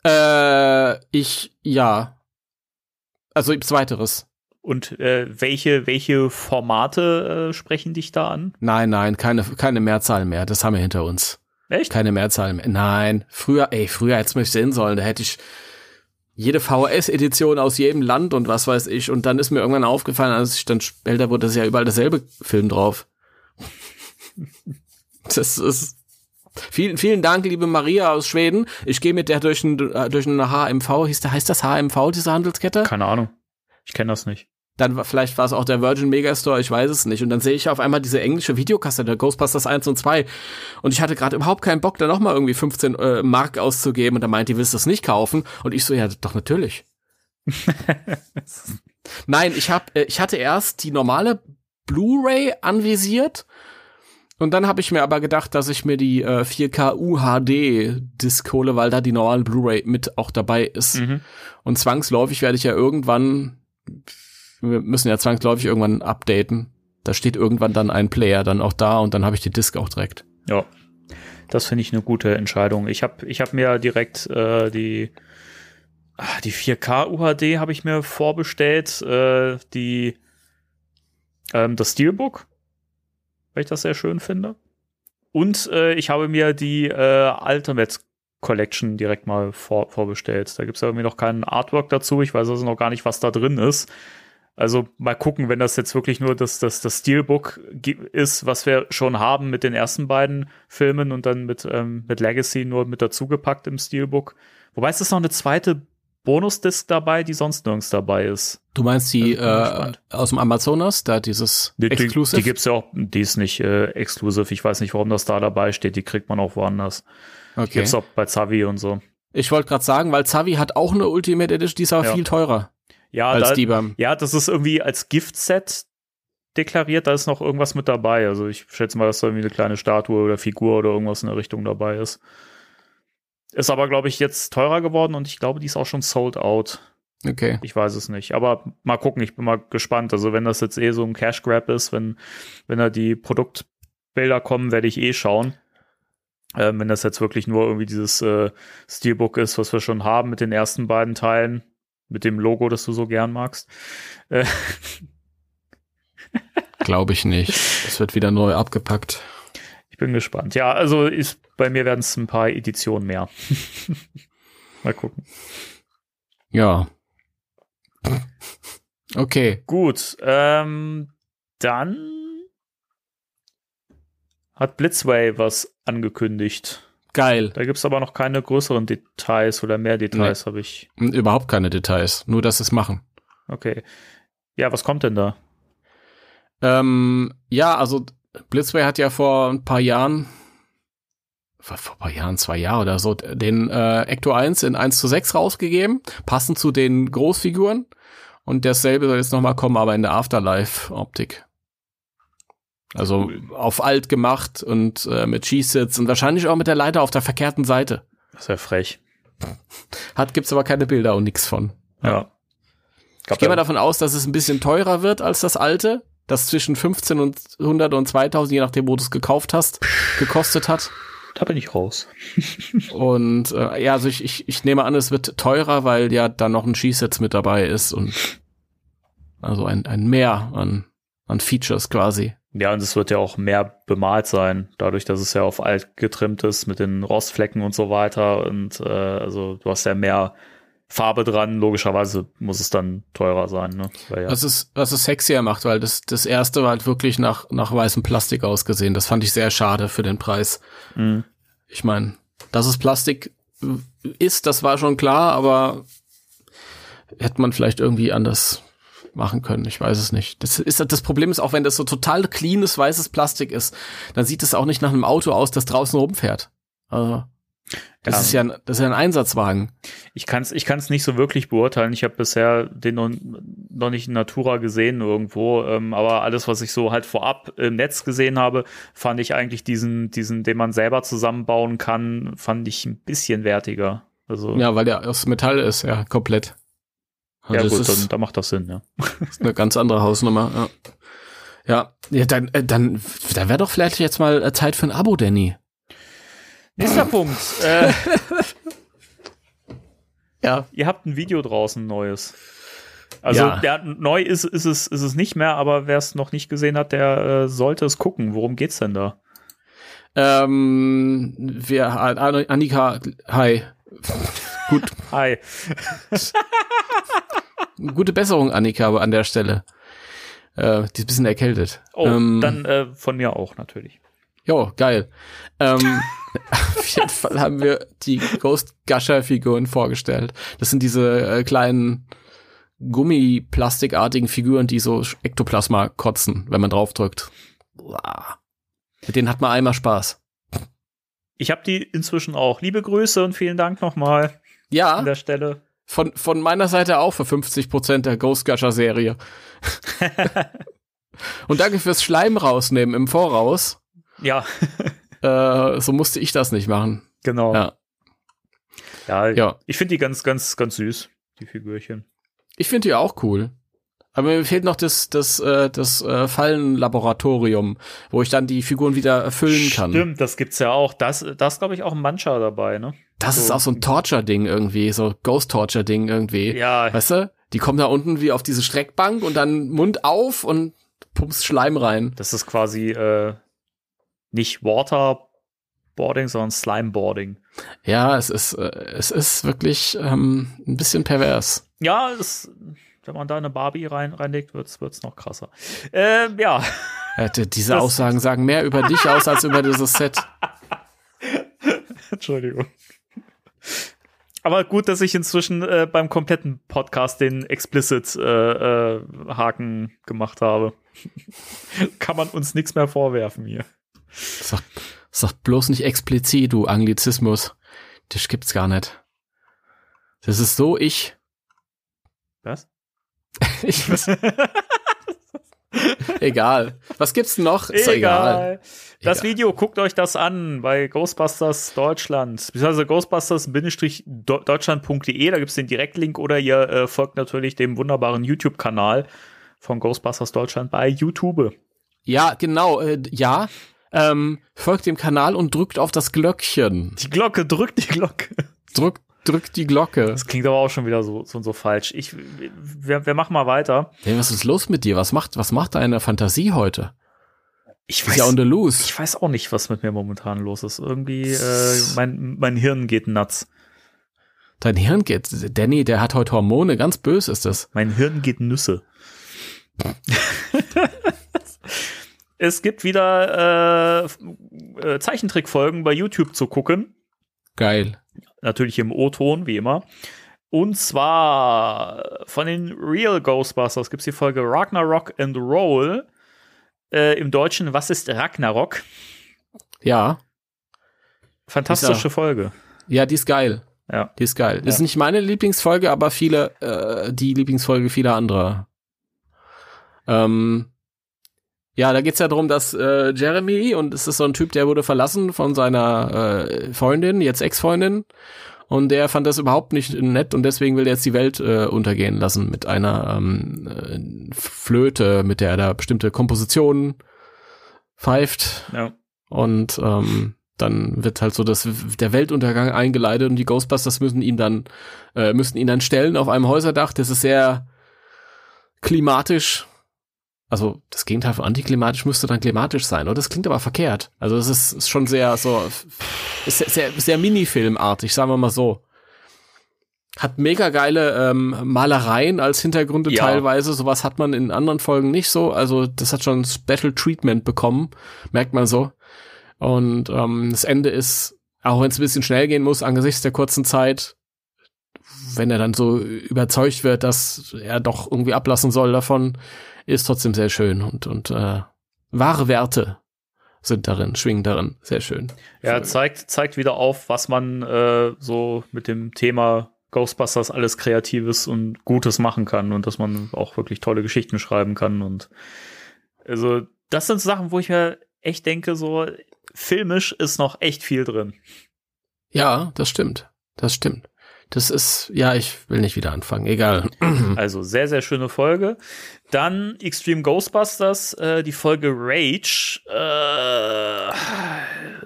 Äh, ich, ja. Also zweiteres. Und äh, welche, welche Formate äh, sprechen dich da an? Nein, nein, keine, keine Mehrzahl mehr. Das haben wir hinter uns. Echt? Keine Mehrzahl mehr. Nein, früher, ey, früher hätte es mich sehen sollen. Da hätte ich jede VHS-Edition aus jedem Land und was weiß ich. Und dann ist mir irgendwann aufgefallen, als ich dann älter wurde, das ist ja überall derselbe Film drauf. das ist. Vielen, vielen Dank, liebe Maria aus Schweden. Ich gehe mit der durch, ein, durch eine HMV. Heißt das HMV, diese Handelskette? Keine Ahnung. Ich kenne das nicht. Dann vielleicht war es auch der Virgin Megastore, ich weiß es nicht. Und dann sehe ich auf einmal diese englische Videokassette, Ghostbusters 1 und 2. Und ich hatte gerade überhaupt keinen Bock, da nochmal irgendwie 15 äh, Mark auszugeben. Und da meint die, willst du das nicht kaufen? Und ich so, ja, doch natürlich. Nein, ich hab, äh, ich hatte erst die normale Blu-ray anvisiert. Und dann habe ich mir aber gedacht, dass ich mir die äh, 4K UHD Disc hole, weil da die normale Blu-ray mit auch dabei ist. Mhm. Und zwangsläufig werde ich ja irgendwann wir müssen ja zwangsläufig irgendwann updaten. Da steht irgendwann dann ein Player dann auch da und dann habe ich die Disk auch direkt. Ja, das finde ich eine gute Entscheidung. Ich habe ich hab mir direkt äh, die ah, die 4K UHD habe ich mir vorbestellt, äh, die ähm, das Steelbook, weil ich das sehr schön finde. Und äh, ich habe mir die äh, Ultimate Collection direkt mal vor, vorbestellt. Da gibt es irgendwie noch kein Artwork dazu. Ich weiß also noch gar nicht, was da drin ist. Also mal gucken, wenn das jetzt wirklich nur das, das, das Steelbook ist, was wir schon haben mit den ersten beiden Filmen und dann mit, ähm, mit Legacy nur mit dazugepackt im Steelbook. Wobei es ist noch eine zweite Bonusdisk dabei, die sonst nirgends dabei ist. Du meinst die äh, aus dem Amazonas, da dieses die, Exclusive? Die, die gibt's ja auch, die ist nicht äh, exklusiv. Ich weiß nicht, warum das da dabei steht. Die kriegt man auch woanders. Okay. Die gibt's auch bei Zavi und so. Ich wollte gerade sagen, weil Zavi hat auch eine Ultimate Edition, die ist aber ja. viel teurer. Ja, als da, ja, das ist irgendwie als Gift-Set deklariert, da ist noch irgendwas mit dabei. Also ich schätze mal, dass da irgendwie eine kleine Statue oder Figur oder irgendwas in der Richtung dabei ist. Ist aber, glaube ich, jetzt teurer geworden und ich glaube, die ist auch schon sold out. Okay. Ich weiß es nicht. Aber mal gucken, ich bin mal gespannt. Also wenn das jetzt eh so ein Cash Grab ist, wenn, wenn da die Produktbilder kommen, werde ich eh schauen. Ähm, wenn das jetzt wirklich nur irgendwie dieses äh, Steelbook ist, was wir schon haben mit den ersten beiden Teilen, mit dem Logo, das du so gern magst. Äh. Glaube ich nicht. Es wird wieder neu abgepackt. Ich bin gespannt. Ja, also ist, bei mir werden es ein paar Editionen mehr. Mal gucken. Ja. Okay. Gut. Ähm, dann hat Blitzway was angekündigt. Geil. Da gibt's aber noch keine größeren Details oder mehr Details, nee. habe ich. Überhaupt keine Details, nur dass es machen. Okay. Ja, was kommt denn da? Ähm, ja, also Blitzway hat ja vor ein paar Jahren, vor, vor ein paar Jahren, zwei Jahre oder so, den äh, Ecto 1 in 1 zu 6 rausgegeben, passend zu den Großfiguren. Und dasselbe soll jetzt nochmal kommen, aber in der Afterlife-Optik. Also cool. auf alt gemacht und äh, mit Cheese-Sits und wahrscheinlich auch mit der Leiter auf der verkehrten Seite. Das ist ja frech. Hat, gibt's aber keine Bilder und nix von. Ja. Ich gehe mal davon aus, dass es ein bisschen teurer wird als das alte, das zwischen 15 und 100 und 2000, je nachdem, wo du es gekauft hast, gekostet hat. Da bin ich raus. und äh, ja, also ich, ich, ich nehme an, es wird teurer, weil ja da noch ein Cheese-Sets mit dabei ist und also ein, ein Mehr an, an Features quasi. Ja, und es wird ja auch mehr bemalt sein, dadurch, dass es ja auf alt getrimmt ist mit den Rostflecken und so weiter. Und äh, also du hast ja mehr Farbe dran, logischerweise muss es dann teurer sein. Ne? Weil, ja. was, es, was es sexier macht, weil das, das erste war halt wirklich nach, nach weißem Plastik ausgesehen. Das fand ich sehr schade für den Preis. Mhm. Ich meine, dass es Plastik ist, das war schon klar, aber hätte man vielleicht irgendwie anders machen können. Ich weiß es nicht. Das ist das Problem ist auch, wenn das so total cleanes weißes Plastik ist, dann sieht es auch nicht nach einem Auto aus, das draußen rumfährt. Also Das Ja. ist ja, ein, das ist ja ein Einsatzwagen. Ich kann es ich kann's nicht so wirklich beurteilen. Ich habe bisher den noch, noch nicht in Natura gesehen irgendwo. Ähm, aber alles, was ich so halt vorab im Netz gesehen habe, fand ich eigentlich diesen, diesen, den man selber zusammenbauen kann, fand ich ein bisschen wertiger. Also Ja, weil der aus Metall ist, ja, komplett. Also ja das gut, ist, dann, dann macht das Sinn, ja. ist eine ganz andere Hausnummer. Ja, ja, ja dann, äh, dann, da wäre doch vielleicht jetzt mal äh, Zeit für ein Abo, Danny. Nächster Punkt. Äh, Ja. ihr habt ein Video draußen neues. Also Ja. ja, neu ist, ist, es, ist es nicht mehr, aber wer es noch nicht gesehen hat, der äh, sollte es gucken. Worum geht's denn da? Ähm, wir, An- Annika, hi. Gut, Hi. Gute Besserung, Annika, aber an der Stelle. Äh, die ist ein bisschen erkältet. Oh, ähm, dann äh, von mir auch natürlich. Jo, geil. Ähm, auf jeden Fall haben wir die Ghost Gusher Figuren vorgestellt. Das sind diese äh, kleinen Gummiplastikartigen Figuren, die so Ektoplasma kotzen, wenn man draufdrückt. Mit denen hat man einmal Spaß. Ich habe die inzwischen auch. Liebe Grüße und vielen Dank nochmal Ja, an der Stelle. Von, von meiner Seite auch für 50% der Ghost Gusher Serie. Und danke fürs Schleim rausnehmen im Voraus. Ja, Äh, so musste ich das nicht machen. genau. Ja. Ja, Ja. ich finde die ganz, ganz, ganz süß, die Figürchen. Ich finde die auch cool. Aber mir fehlt noch das, das, äh, das äh, Fallenlaboratorium, wo ich dann die Figuren wieder erfüllen kann. Stimmt, das gibt's ja auch. Das, das glaube ich, auch ein Mancha dabei, ne? Das ist So. auch so ein Torture-Ding irgendwie, so Ghost-Torture-Ding irgendwie. Ja, Weißt du? Die kommen da unten wie auf diese Streckbank und dann Mund auf und pumpst Schleim rein. das ist quasi äh, nicht Waterboarding, sondern Slimeboarding. Ja, es ist, äh, es ist wirklich ähm, ein bisschen pervers. Ja, es, wenn man da eine Barbie rein, reinlegt, wird's, wird's noch krasser. Ähm, ja, Äh, diese Das- Aussagen sagen mehr über dich aus als über dieses Set. Entschuldigung. Aber gut, dass ich inzwischen äh, beim kompletten Podcast den Explicit-Haken äh, gemacht habe. Kann man uns nichts mehr vorwerfen hier. Sag, sag bloß nicht explizit, du Anglizismus. Das gibt's gar nicht. Das ist so ich. Was? ich weiß, egal. Was gibt's noch? Ist doch egal. Das Egal. Video, guckt euch das an bei Ghostbusters Deutschland, beziehungsweise ghostbusters-deutschland.de, da gibt's den Direktlink oder ihr äh, folgt natürlich dem wunderbaren YouTube-Kanal von Ghostbusters Deutschland bei YouTube. Ja, genau. Äh, ja. Ähm, folgt dem Kanal und drückt auf das Glöckchen. Die Glocke, drückt die Glocke. Drückt, drückt die Glocke. Das klingt aber auch schon wieder so, so, so falsch. Ich, wir, wir machen mal weiter. Hey, was ist los mit dir? Was macht, was macht deine Fantasie heute? Ich Ist ja ich weiß auch nicht, was mit mir momentan los ist. Irgendwie, äh, mein, mein Hirn geht nuts. Dein Hirn geht. Danny, der hat heute Hormone. Ganz böse ist das. Mein Hirn geht Nüsse. es gibt wieder äh, äh, Zeichentrickfolgen bei YouTube zu gucken. Geil. Natürlich im O-Ton, wie immer. Und zwar von den Real Ghostbusters gibt es die Folge Ragnarok and Roll. Äh, Im Deutschen, was ist Ragnarok? Ja. Fantastische Folge. Ja, die ist geil. Ja. Die ist geil. Das Ja. ist nicht meine Lieblingsfolge, aber viele, äh, die Lieblingsfolge vieler anderer. Ähm, ja, da geht's ja darum, dass äh, Jeremy, und es ist so ein Typ, der wurde verlassen von seiner äh, Freundin, jetzt Ex-Freundin, und der fand das überhaupt nicht nett und deswegen will er jetzt die Welt äh, untergehen lassen mit einer ähm, äh, Flöte, mit der er da bestimmte Kompositionen pfeift. Ja. Und ähm, dann wird halt so das, der Weltuntergang eingeleitet und die Ghostbusters müssen ihn dann, äh, müssen ihn dann stellen auf einem Häuserdach. Das ist sehr klimatisch. Also das Gegenteil von antiklimatisch müsste dann klimatisch sein, oder? Das klingt aber verkehrt. Also es ist, ist schon sehr so, ist sehr, sehr, sehr Minifilmartig, sagen wir mal so. Hat mega geile ähm, Malereien als Hintergründe Ja. teilweise. Sowas hat man in anderen Folgen nicht so. Also das hat schon Special Treatment bekommen, merkt man so. Und ähm, das Ende ist, auch wenn es ein bisschen schnell gehen muss, angesichts der kurzen Zeit, wenn er dann so überzeugt wird, dass er doch irgendwie ablassen soll davon, ist trotzdem sehr schön und, und äh, wahre Werte sind darin, schwingen darin. Sehr schön. Ja, zeigt, zeigt wieder auf, was man äh, so mit dem Thema Ghostbusters alles Kreatives und Gutes machen kann und dass man auch wirklich tolle Geschichten schreiben kann. Und also, das sind Sachen, wo ich mir echt denke, so filmisch ist noch echt viel drin. Ja, das stimmt. Das stimmt. Das ist, ja, ich will nicht wieder anfangen, egal. Also sehr, sehr schöne Folge. Dann Extreme Ghostbusters, äh, die Folge Rage. Äh,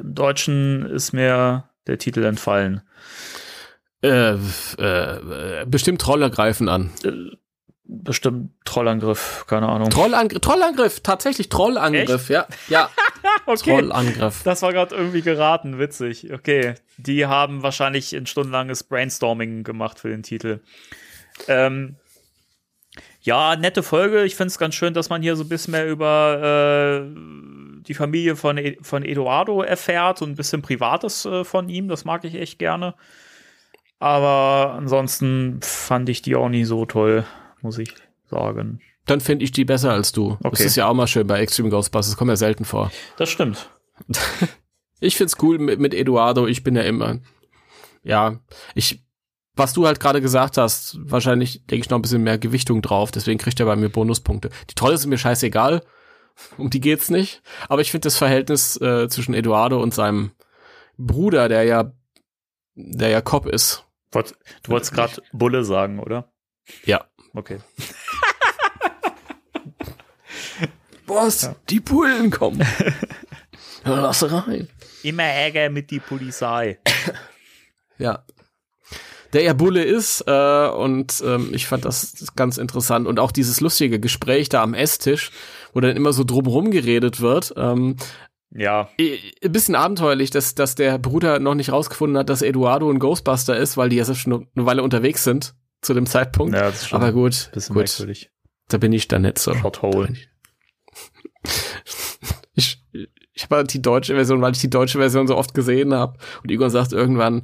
Im Deutschen ist mir der Titel entfallen. Äh, äh, bestimmt Trolle greifen an. Äh, bestimmt Trollangriff, keine Ahnung. Trollangriff, Trollangriff, tatsächlich Trollangriff, ja. Ja. okay. Trollangriff. Das war gerade irgendwie geraten, witzig. Okay. Die haben wahrscheinlich ein stundenlanges Brainstorming gemacht für den Titel. Ähm, ja, nette Folge. Ich finde es ganz schön, dass man hier so ein bisschen mehr über äh, die Familie von, e von Eduardo erfährt und ein bisschen Privates äh, von ihm. Das mag ich echt gerne. Aber ansonsten fand ich die auch nie so toll, muss ich sagen. Dann finde ich die besser als du. Okay. Das ist ja auch mal schön bei Extreme Ghostbusters. Das kommt ja selten vor. Das stimmt. Ich find's cool mit, mit Eduardo. Ich bin ja immer, ja, ich, was du halt gerade gesagt hast, wahrscheinlich denke ich noch ein bisschen mehr Gewichtung drauf. Deswegen kriegt er bei mir Bonuspunkte. Die Trolle sind mir scheißegal. Um die geht's nicht. Aber ich finde das Verhältnis äh, zwischen Eduardo und seinem Bruder, der ja, der ja Cop ist. Du wolltest gerade Bulle sagen, oder? Ja. Okay. Boss, die Bullen kommen. Lass rein. Immer Ärger mit die Polizei. Ja. Der ja Bulle ist, äh, und ähm, ich fand das ganz interessant. Und auch dieses lustige Gespräch da am Esstisch, wo dann immer so drumherum geredet wird. Ähm, Ja, ein bisschen abenteuerlich, dass, dass der Bruder noch nicht rausgefunden hat, dass Eduardo ein Ghostbuster ist, weil die ja schon eine Weile unterwegs sind zu dem Zeitpunkt. ja das ist schon Aber ein gut, bisschen gut, merkwürdig. da bin ich dann nicht so. Shothole. Ich, ich habe halt die deutsche Version, weil ich die deutsche Version so oft gesehen habe. Und Igor sagt irgendwann,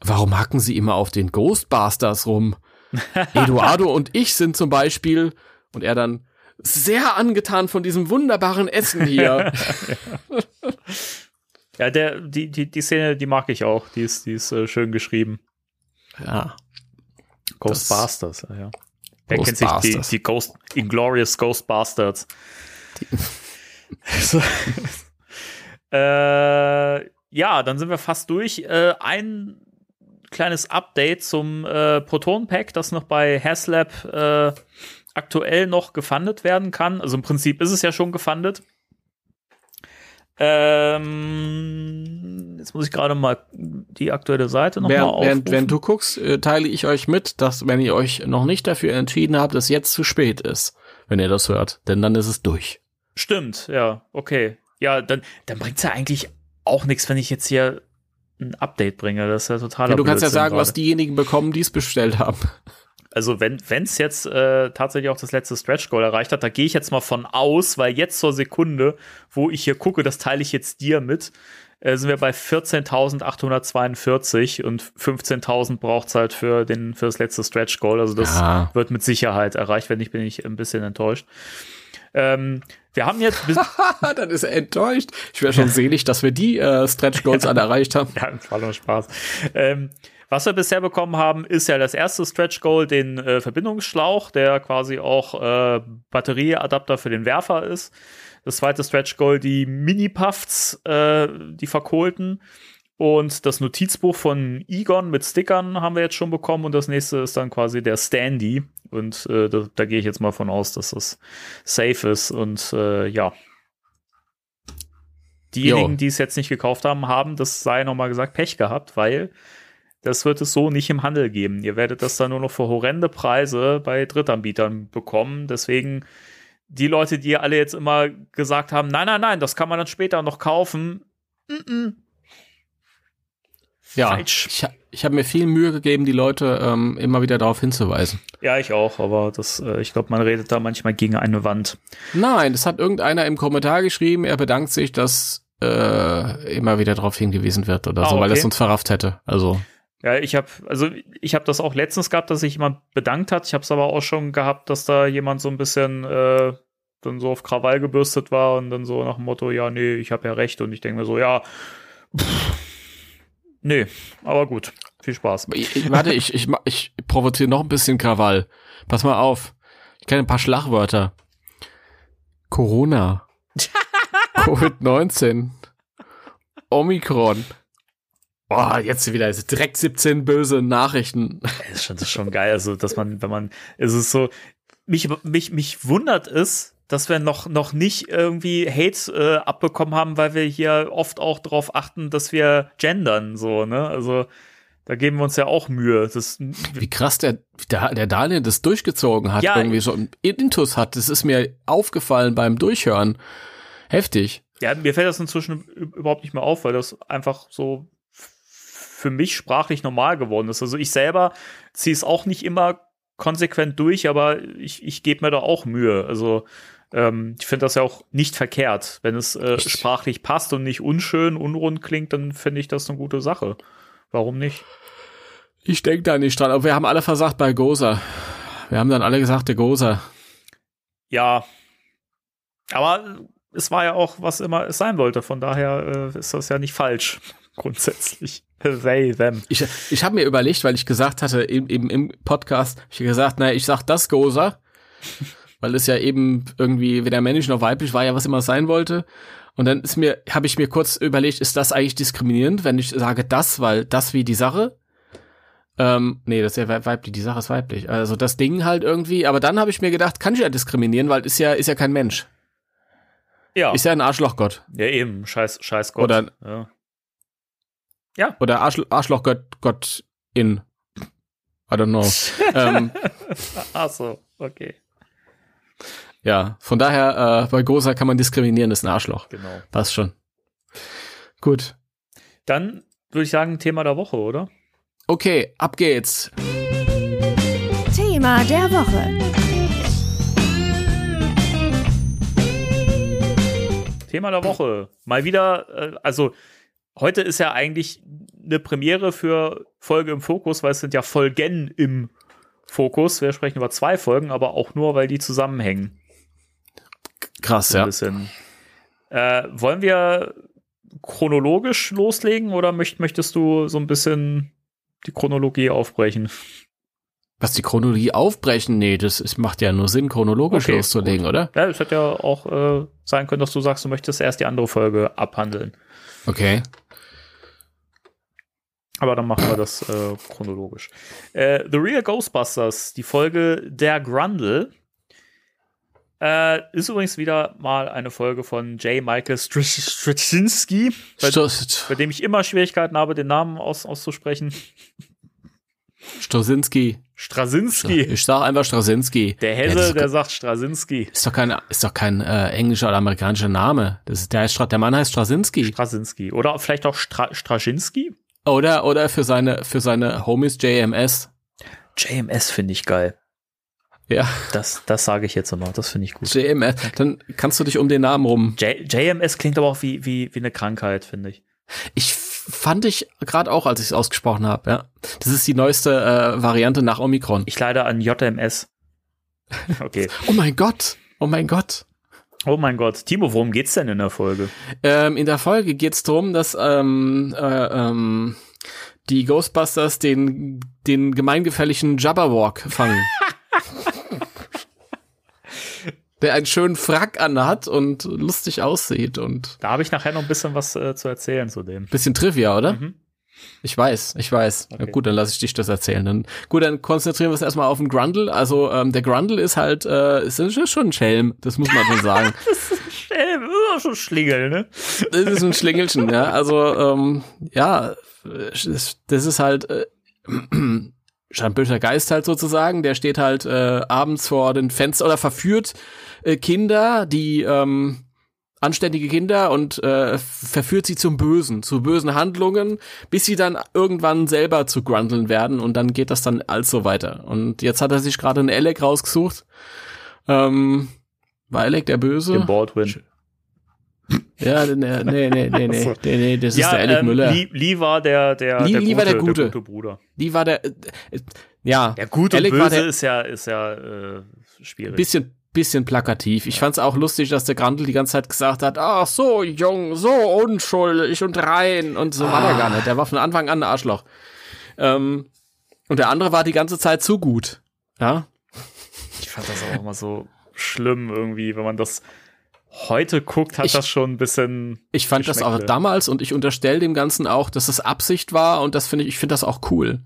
warum hacken sie immer auf den Ghostbusters rum? Eduardo und ich sind zum Beispiel, und er dann, sehr angetan von diesem wunderbaren Essen hier. Ja, der, die, die, die Szene, die mag ich auch. Die ist, die ist äh, schön geschrieben. ja. Ghostbusters, ja. Wer kennt sich die, die Ghost, Inglorious Ghostbusters? So. äh, ja, dann sind wir fast durch. Äh, ein kleines Update zum äh, Proton Pack, das noch bei Haslab äh, aktuell noch gefundet werden kann. Also im Prinzip ist es ja schon gefundet. Ähm, jetzt muss ich gerade mal die aktuelle Seite nochmal aufrufen. während, während du guckst, äh, teile ich euch mit, dass wenn ihr euch noch nicht dafür entschieden habt, es jetzt zu spät ist, wenn ihr das hört. Denn dann ist es durch. Stimmt, ja, okay. Ja, dann, dann bringt's ja eigentlich auch nichts, wenn ich jetzt hier ein Update bringe. Das ist ja total. Ja, du kannst ja sagen, was diejenigen bekommen, die es bestellt haben. Also wenn es jetzt äh, tatsächlich auch das letzte Stretch Goal erreicht hat, da gehe ich jetzt mal von aus, weil jetzt zur Sekunde, wo ich hier gucke, das teile ich jetzt dir mit, äh, sind wir bei 14.842 und 15.000 braucht's halt für den für das letzte Stretch Goal. Also das Ja. wird mit Sicherheit erreicht. Wenn nicht, bin ich ein bisschen enttäuscht. Ähm, wir haben jetzt bis dann ist er enttäuscht. Ich wäre schon selig, dass wir die äh, Stretch Goals alle erreicht haben. Ja, das war nur Spaß. Ähm, was wir bisher bekommen haben, ist ja das erste Stretch Goal, den äh, Verbindungsschlauch, der quasi auch äh, Batterieadapter für den Werfer ist. Das zweite Stretch Goal, die Mini-Puffs, äh, die verkohlten. Und das Notizbuch von Egon mit Stickern haben wir jetzt schon bekommen. Und das nächste ist dann quasi der Standy. Und äh, da, da gehe ich jetzt mal von aus, dass das safe ist. Und äh, ja. Diejenigen, die es jetzt nicht gekauft haben, haben, das sei nochmal gesagt, Pech gehabt, weil das wird es so nicht im Handel geben. Ihr werdet das dann nur noch für horrende Preise bei Drittanbietern bekommen. Deswegen die Leute, die alle jetzt immer gesagt haben, nein, nein, nein, das kann man dann später noch kaufen. Ja, Falsch. ich, ich habe mir viel Mühe gegeben, die Leute ähm, immer wieder darauf hinzuweisen. Ja, ich auch, aber das, äh, ich glaube, man redet da manchmal gegen eine Wand. Nein, das hat irgendeiner im Kommentar geschrieben. Er bedankt sich, dass äh, immer wieder darauf hingewiesen wird oder Ah, so, weil okay. es uns verrafft hätte. Also Ja, ich habe also ich habe das auch letztens gehabt, dass sich jemand bedankt hat. Ich habe es aber auch schon gehabt, dass da jemand so ein bisschen äh, dann so auf Krawall gebürstet war und dann so nach dem Motto, ja, nee, ich habe ja recht. Und ich denke mir so, ja, pff, nee, aber gut, viel Spaß. Ich, warte, ich, ich, ich provoziere noch ein bisschen Krawall. Pass mal auf. Ich kenne ein paar Schlagwörter. Corona. Covid-19. Omikron. Boah, jetzt wieder direkt 17 böse Nachrichten. Das ist schon, das ist schon geil, also dass man, wenn man, es ist so, mich, mich, mich wundert es, dass wir noch, noch nicht irgendwie Hate äh, abbekommen haben, weil wir hier oft auch darauf achten, dass wir gendern, so, ne? Also da geben wir uns ja auch Mühe. Das, Wie krass der, der, der Daniel das durchgezogen hat, ja, irgendwie so ein Intus hat. Das ist mir aufgefallen beim Durchhören. Heftig. Ja, mir fällt das inzwischen überhaupt nicht mehr auf, weil das einfach so für mich sprachlich normal geworden ist. Also ich selber ziehe es auch nicht immer konsequent durch, aber ich, ich gebe mir da auch Mühe. Also ähm, ich finde das ja auch nicht verkehrt. Wenn es äh, sprachlich passt und nicht unschön, unrund klingt, dann finde ich das eine gute Sache. Warum nicht? Ich denke da nicht dran, aber wir haben alle versagt bei Goza. Wir haben dann alle gesagt, der Goza. Ja. Aber es war ja auch, was immer es sein wollte. Von daher äh, ist das ja nicht falsch, grundsätzlich. They, them. Ich, ich habe mir überlegt, weil ich gesagt hatte, eben, eben im Podcast, ich gesagt, naja, ich sag das Goza, weil es ja eben irgendwie weder männlich noch weiblich war, ja was immer sein wollte. Und dann ist mir, habe ich mir kurz überlegt, ist das eigentlich diskriminierend, wenn ich sage das, weil das wie die Sache? Ähm, nee, das ist ja weiblich, die Sache ist weiblich. Also das Ding halt irgendwie, aber dann habe ich mir gedacht, kann ich ja diskriminieren, weil ist ja, ist ja kein Mensch. Ja. Ist ja ein Arschlochgott. Ja, eben, scheiß, scheiß Gott. Oder, ja. ja. Oder Arsch, Arschlochgott, Gott in. I don't know. ähm, Ach so, okay. Ja, von daher, äh, bei Gosa kann man diskriminieren, ist ein Arschloch. Genau. Passt schon. Gut. Dann würde ich sagen, Thema der Woche, oder? Okay, ab geht's. Thema der Woche. Thema der Woche. Mal wieder, äh, also heute ist ja eigentlich eine Premiere für Folge im Fokus, weil es sind ja Folgen im Fokus. Wir sprechen über zwei Folgen, aber auch nur, weil die zusammenhängen. Krass, ja. Äh, wollen wir chronologisch loslegen oder möcht, möchtest du so ein bisschen die Chronologie aufbrechen? Was die Chronologie aufbrechen? Nee, das ist, macht ja nur Sinn, chronologisch okay, loszulegen, gut. oder? Ja, es hätte ja auch äh, sein können, dass du sagst, du möchtest erst die andere Folge abhandeln. Okay. Aber dann machen wir das äh, chronologisch. Äh, The Real Ghostbusters, die Folge Der Grundle, äh, ist übrigens wieder mal eine Folge von J. Michael Straczynski, bei, bei, dem ich immer Schwierigkeiten habe, den Namen aus, auszusprechen. Straczynski. Straczynski. Ich sag einfach Straczynski. Der Hesse, ja, der sagt Straczynski. Ist doch kein, ist doch kein äh, englischer oder amerikanischer Name. Das ist, der, heißt, der Mann heißt Straczynski. Straczynski. Oder vielleicht auch Stra Straczynski? Oder, oder für seine, für seine Homies JMS. JMS finde ich geil. Ja. Das, das sage ich jetzt immer. Das finde ich gut. JMS. Dann kannst du dich um den Namen rum. J JMS klingt aber auch wie, wie, wie eine Krankheit, finde ich. Ich fand ich gerade auch, als ich es ausgesprochen habe, ja. Das ist die neueste äh, Variante nach Omikron. Ich leide an JMS. Okay. oh mein Gott. Oh mein Gott. Oh mein Gott. Timo, worum geht's denn in der Folge? Ähm, in der Folge geht's darum, dass ähm, äh, ähm, die Ghostbusters den, den gemeingefährlichen Jabberwock fangen. der einen schönen Frack anhat und lustig aussieht und. Da habe ich nachher noch ein bisschen was äh, zu erzählen zu dem. Bisschen Trivia, oder? Mhm. Ich weiß, ich weiß. Okay. Ja, gut, dann lasse ich dich das erzählen. Dann, gut, dann konzentrieren wir uns erstmal auf den Grundle. Also ähm, der Grundle ist halt, äh, ist, ist schon ein Schelm, das muss man schon sagen. das ist ein Schelm, das ist schon ein Schlingel, ne? Das ist ein Schlingelchen, ja. Also, ähm, ja, das, das ist halt äh, ein böser Geist halt sozusagen, der steht halt äh, abends vor den Fenster oder verführt äh, Kinder, die ähm, anständige Kinder und äh, verführt sie zum Bösen, zu bösen Handlungen, bis sie dann irgendwann selber zu Grundeln werden und dann geht das dann also weiter. Und jetzt hat er sich gerade einen Alec rausgesucht. Ähm, war Alec der Böse? Den Baldwin. Ja, nee, nee, nee, nee, nee, nee, nee, das ist ja, der Alec ähm, Müller. Lee, Lee war der, der, Lee, der, Lee gute, war der, gute. der gute Bruder. Lee war der, äh, ja. Der gute Alec Böse der, ist ja, ist ja äh, schwierig. Bisschen bisschen plakativ. Ich fand's auch lustig, dass der Grandel die ganze Zeit gesagt hat, ach so jung, so unschuldig und rein und so war der gar nicht. Der war von Anfang an ein Arschloch. Ähm, und der andere war die ganze Zeit zu gut. Ja. Ich fand das auch immer so schlimm irgendwie, wenn man das heute guckt, hat Ich- das schon ein bisschen. Ich fand das auch damals und ich unterstelle dem Ganzen auch, dass es Absicht war und das finde ich, ich finde das auch cool.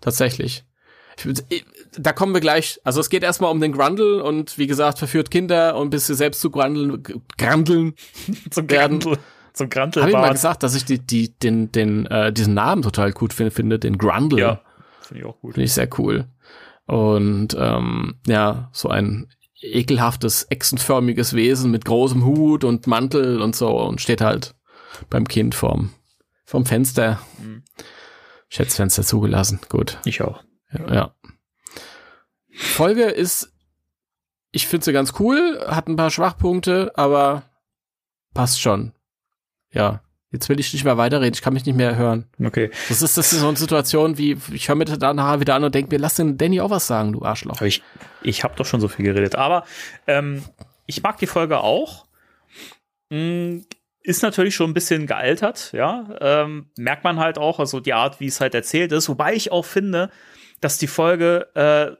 Tatsächlich. Ich- da kommen wir gleich. Also es geht erstmal um den Grundle und wie gesagt, verführt Kinder und bis sie selbst zu Grundeln, Grandeln. zum werden- Grantel, zum Habe ich mal gesagt, dass ich die, die, den, den, äh, diesen Namen total gut finde, finde den Grundle. Ja, finde ich auch gut. Finde ich sehr cool. Und ähm, ja, so ein ekelhaftes, echsenförmiges Wesen mit großem Hut und Mantel und so und steht halt beim Kind vorm, vorm Fenster. Mhm. Schätzfenster zugelassen. Gut. Ich auch. Ja. ja. Folge ist, ich finde sie ganz cool, hat ein paar Schwachpunkte, aber passt schon. Ja. Jetzt will ich nicht mehr weiterreden, ich kann mich nicht mehr hören. Okay. Das ist, das ist so eine Situation wie, ich höre mir da nachher wieder an und denke mir, lass den Danny auch was sagen, du Arschloch. Aber ich, ich habe doch schon so viel geredet. Aber ähm, ich mag die Folge auch. Mm, Ist natürlich schon ein bisschen gealtert, ja. Ähm, merkt man halt auch, also die Art, wie es halt erzählt ist. Wobei ich auch finde, dass die Folge äh,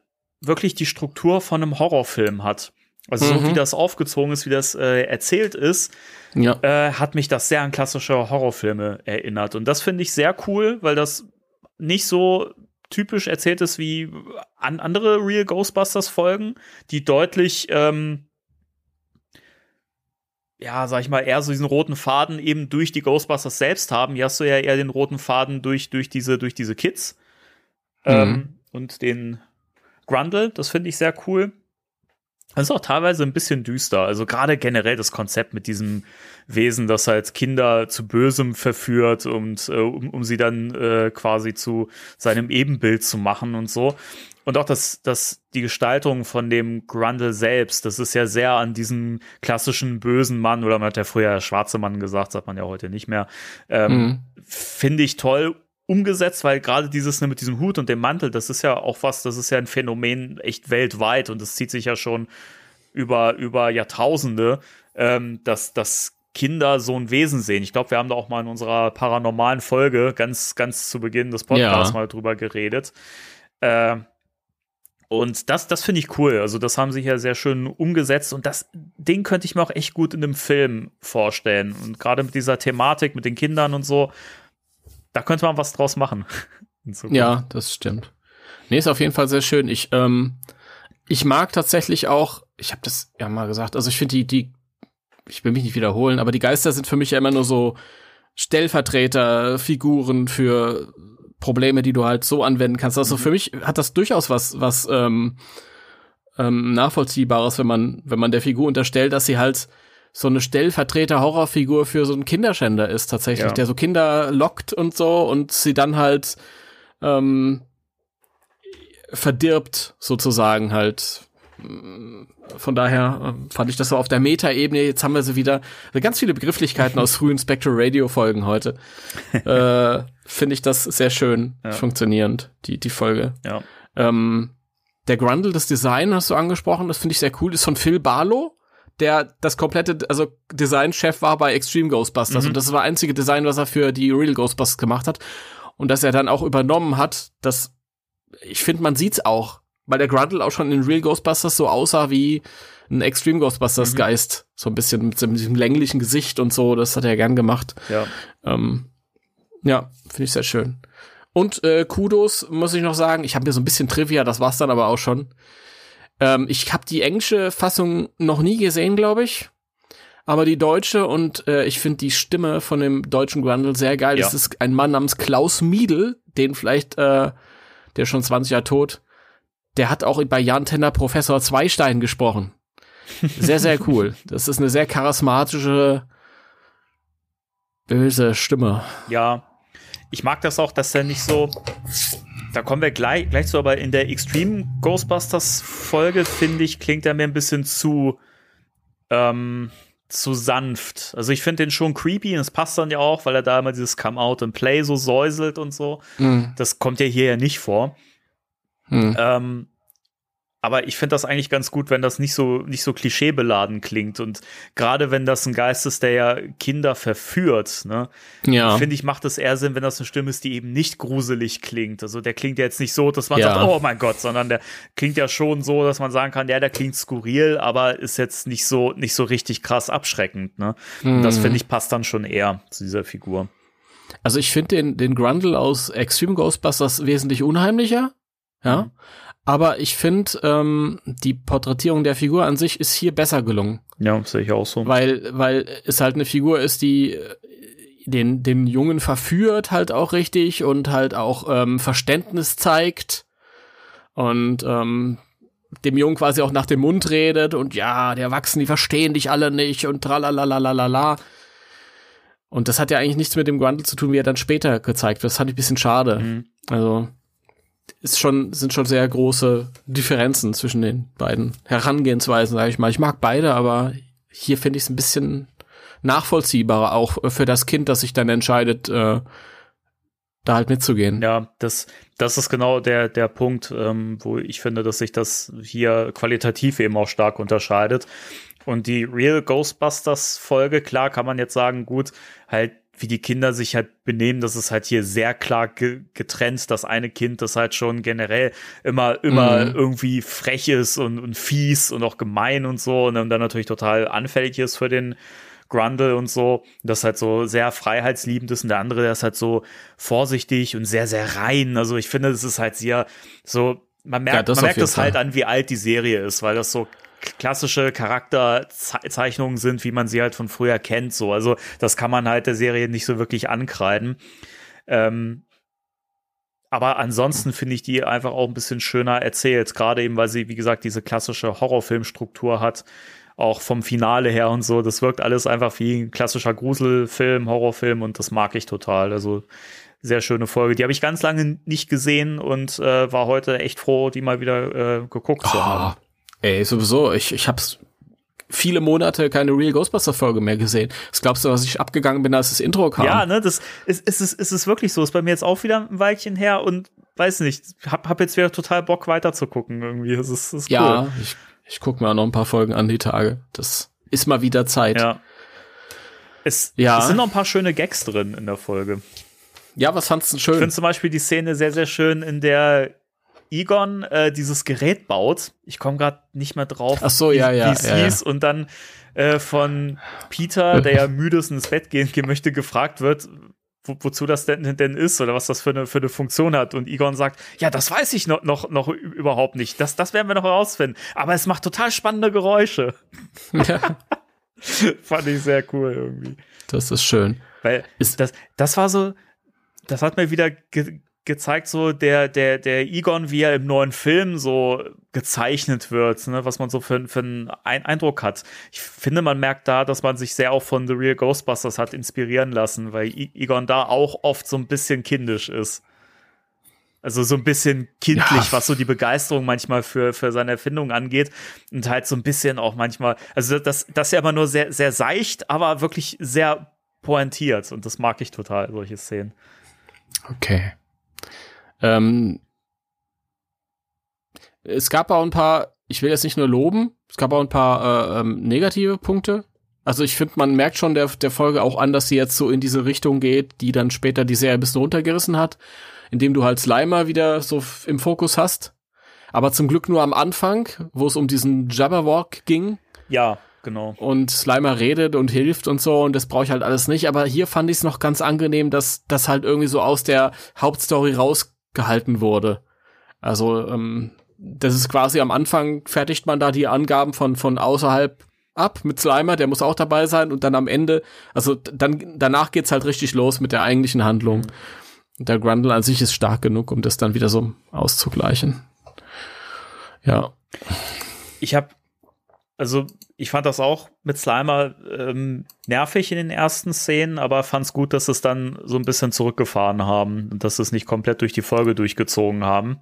wirklich die Struktur von einem Horrorfilm hat. Also so Mhm. wie das aufgezogen ist, wie das äh, erzählt ist, Ja. äh, hat mich das sehr an klassische Horrorfilme erinnert. Und das finde ich sehr cool, weil das nicht so typisch erzählt ist wie an andere Real Ghostbusters Folgen, die deutlich, ähm, ja, sag ich mal, eher so diesen roten Faden eben durch die Ghostbusters selbst haben. Hier hast du ja eher den roten Faden durch, durch diese, durch diese Kids. Ähm, und den Grundle, das finde ich sehr cool. Das ist auch teilweise ein bisschen düster. Also gerade generell das Konzept mit diesem Wesen, das halt Kinder zu Bösem verführt und äh, um, um sie dann äh, quasi zu seinem Ebenbild zu machen und so. Und auch das, das, die Gestaltung von dem Grundle selbst, das ist ja sehr an diesen klassischen bösen Mann, oder man hat ja früher schwarze Mann gesagt, sagt man ja heute nicht mehr. Ähm, Mhm. Finde ich toll umgesetzt, weil gerade dieses ne, mit diesem Hut und dem Mantel, das ist ja auch was, das ist ja ein Phänomen echt weltweit und das zieht sich ja schon über, über Jahrtausende, ähm, dass, dass Kinder so ein Wesen sehen. Ich glaube, wir haben da auch mal in unserer paranormalen Folge ganz, ganz zu Beginn des Podcasts Ja. mal drüber geredet. Äh, und das, das finde ich cool. Also, das haben sie hier sehr schön umgesetzt. Und das Ding könnte ich mir auch echt gut in einem Film vorstellen. Und gerade mit dieser Thematik, mit den Kindern und so, da könnte man was draus machen. Ja, das stimmt. Nee, ist auf jeden Fall sehr schön. Ich, ähm, ich mag tatsächlich auch, ich habe das ja mal gesagt, also ich finde die, die, ich will mich nicht wiederholen, aber die Geister sind für mich ja immer nur so Stellvertreterfiguren für Probleme, die du halt so anwenden kannst. Also für mich hat das durchaus was, was ähm, ähm, nachvollziehbares, wenn man, wenn man der Figur unterstellt, dass sie halt so eine Stellvertreter-Horrorfigur für so einen Kinderschänder ist tatsächlich, Ja. der so Kinder lockt und so und sie dann halt ähm, verdirbt sozusagen halt. Von daher ähm, fand ich das so auf der Meta-Ebene. Jetzt haben wir sie wieder ganz viele Begrifflichkeiten aus frühen Spectral Radio Folgen heute. äh, Finde ich das sehr schön Ja. funktionierend die die Folge. Ja. Ähm, der Grundle, das Design hast du angesprochen, das finde ich sehr cool, ist von Phil Barlow, der das komplette, also Designchef war bei Extreme Ghostbusters Mhm. und das war das einzige Design, was er für die Real Ghostbusters gemacht hat und dass er dann auch übernommen hat, das, ich finde, man sieht's auch, weil der Grundle auch schon in Real Ghostbusters so aussah wie ein Extreme Ghostbusters Mhm. Geist, so ein bisschen mit, diesem länglichen Gesicht und so, das hat er gern gemacht. Ja. Ähm, ja, finde ich sehr schön. Und äh, Kudos muss ich noch sagen, ich habe mir so ein bisschen Trivia, das war's dann aber auch schon. Ähm, ich habe die englische Fassung noch nie gesehen, glaube ich. Aber die deutsche und äh, ich finde die Stimme von dem deutschen Grundle sehr geil. Ja. Das ist ein Mann namens Klaus Miedl, den vielleicht, äh, der ist schon 20 Jahre tot, der hat auch bei Jan Tenner Professor Zweistein gesprochen. Sehr, sehr cool. Das ist eine sehr charismatische, böse Stimme. Ja, ich mag das auch, dass er nicht so. Da kommen wir gleich, gleich zu, aber in der Extreme Ghostbusters Folge, finde ich, klingt er mir ein bisschen zu, ähm, zu sanft. Also ich finde den schon creepy und es passt dann ja auch, weil er da immer dieses Come Out and Play so säuselt und so. Mhm. Das kommt ja hier ja nicht vor. Mhm. Ähm, aber ich finde das eigentlich ganz gut, wenn das nicht so, nicht so klischeebeladen klingt. Und gerade wenn das ein Geist ist, der ja Kinder verführt, ne, Ja. finde ich, macht es eher Sinn, wenn das eine Stimme ist, die eben nicht gruselig klingt. Also der klingt ja jetzt nicht so, dass man Ja. sagt, oh mein Gott, sondern der klingt ja schon so, dass man sagen kann, ja, der klingt skurril, aber ist jetzt nicht so, nicht so richtig krass abschreckend, ne. Und das Mhm. finde ich passt dann schon eher zu dieser Figur. Also ich finde den, den Grundle aus Extreme Ghostbusters wesentlich unheimlicher. Ja. Aber ich finde, ähm, die Porträtierung der Figur an sich ist hier besser gelungen. Ja, sehe ich auch so. Weil, weil es halt eine Figur ist, die äh, den, den Jungen verführt halt auch richtig und halt auch ähm, Verständnis zeigt und ähm, dem Jungen quasi auch nach dem Mund redet und ja, die Erwachsenen, die verstehen dich alle nicht und tralalalalala. Und das hat ja eigentlich nichts mit dem Grundle zu tun, wie er dann später gezeigt wird. Das fand ich ein bisschen schade. Mhm. Also ist schon, sind schon sehr große Differenzen zwischen den beiden Herangehensweisen, sage ich mal. Ich mag beide, aber hier finde ich es ein bisschen nachvollziehbarer, auch für das Kind, das sich dann entscheidet, äh, da halt mitzugehen. Ja, das, das ist genau der, der Punkt, ähm, wo ich finde, dass sich das hier qualitativ eben auch stark unterscheidet. Und die Real Ghostbusters Folge, klar kann man jetzt sagen, gut, halt wie die Kinder sich halt benehmen, das ist halt hier sehr klar ge getrennt. Das eine Kind, das halt schon generell immer, immer Mhm. irgendwie frech ist und, und fies und auch gemein und so und dann natürlich total anfällig ist für den Grundle und so, das halt so sehr freiheitsliebend ist und der andere, der ist halt so vorsichtig und sehr, sehr rein. Also ich finde, das ist halt sehr so, man merkt, Ja, man merkt das halt an, wie alt die Serie ist, weil das so klassische Charakterzeichnungen sind, wie man sie halt von früher kennt, so. Also das kann man halt der Serie nicht so wirklich ankreiden. Ähm, aber ansonsten finde ich die einfach auch ein bisschen schöner erzählt, gerade eben, weil sie, wie gesagt, diese klassische Horrorfilmstruktur hat, auch vom Finale her und so. Das wirkt alles einfach wie ein klassischer Gruselfilm, Horrorfilm und das mag ich total. Also sehr schöne Folge. Die habe ich ganz lange nicht gesehen und äh, war heute echt froh, die mal wieder äh, geguckt zu haben. Ey, sowieso, ich, ich hab's viele Monate keine Real Ghostbuster Folge mehr gesehen. Was glaubst du, was ich abgegangen bin, als das Intro kam? Ja, ne, das ist, ist, ist, ist es wirklich so. Ist bei mir jetzt auch wieder ein Weilchen her und weiß nicht, hab, hab jetzt wieder total Bock weiter zu gucken irgendwie. Das ist, das ist cool. ja ich, ich guck mir auch noch ein paar Folgen an die Tage. Das ist mal wieder Zeit. Ja. Es, Ja. es sind noch ein paar schöne Gags drin in der Folge. Ja, was fandst du Ich schön? finde zum Beispiel die Szene sehr, sehr schön, in der Egon äh, dieses Gerät baut. Ich komme gerade nicht mehr drauf, Ach so, wie ja, ja, wie es ja, ja. hieß. Und dann äh, von Peter, der ja müde ist und ins Bett gehen möchte, gefragt wird, wo, wozu das denn, denn ist oder was das für eine, für eine Funktion hat. Und Egon sagt, ja, das weiß ich noch, noch, noch überhaupt nicht. Das, das werden wir noch herausfinden. Aber es macht total spannende Geräusche. ja, Fand ich sehr cool irgendwie. das ist schön. Weil Ist- das, das war so, das hat mir wieder ge gezeigt, so der, der, der Egon, wie er im neuen Film so gezeichnet wird, ne, was man so für, für einen Ein Eindruck hat. Ich finde, man merkt da, dass man sich sehr auch von The Real Ghostbusters hat inspirieren lassen, weil Egon da auch oft so ein bisschen kindisch ist. Also so ein bisschen kindlich, Ja. was so die Begeisterung manchmal für, für seine Erfindung angeht. Und halt so ein bisschen auch manchmal, also das, das ist ja immer nur sehr, sehr seicht, aber wirklich sehr pointiert. Und das mag ich total, solche Szenen. Okay. Ähm, es gab auch ein paar, ich will jetzt nicht nur loben, es gab auch ein paar äh, ähm, negative Punkte. Also ich finde, man merkt schon der, der Folge auch an, dass sie jetzt so in diese Richtung geht, die dann später die Serie ein bisschen runtergerissen hat, indem du halt Slimer wieder so im Fokus hast. Aber zum Glück nur am Anfang, wo es um diesen Jabberwock ging Ja, genau. und Slimer redet und hilft und so und das brauche ich halt alles nicht. Aber hier fand ich es noch ganz angenehm, dass das halt irgendwie so aus der Hauptstory rausgehalten wurde. Also ähm, das ist quasi am Anfang fertigt man da die Angaben von von außerhalb ab mit Slimer, der muss auch dabei sein und dann am Ende, also dann danach geht's halt richtig los mit der eigentlichen Handlung. Und der Grundle an sich ist stark genug, um das dann wieder so auszugleichen. Ja. Ich habe, also ich fand das auch mit Slimer ähm, nervig in den ersten Szenen, aber fand es gut, dass es dann so ein bisschen zurückgefahren haben und dass es nicht komplett durch die Folge durchgezogen haben.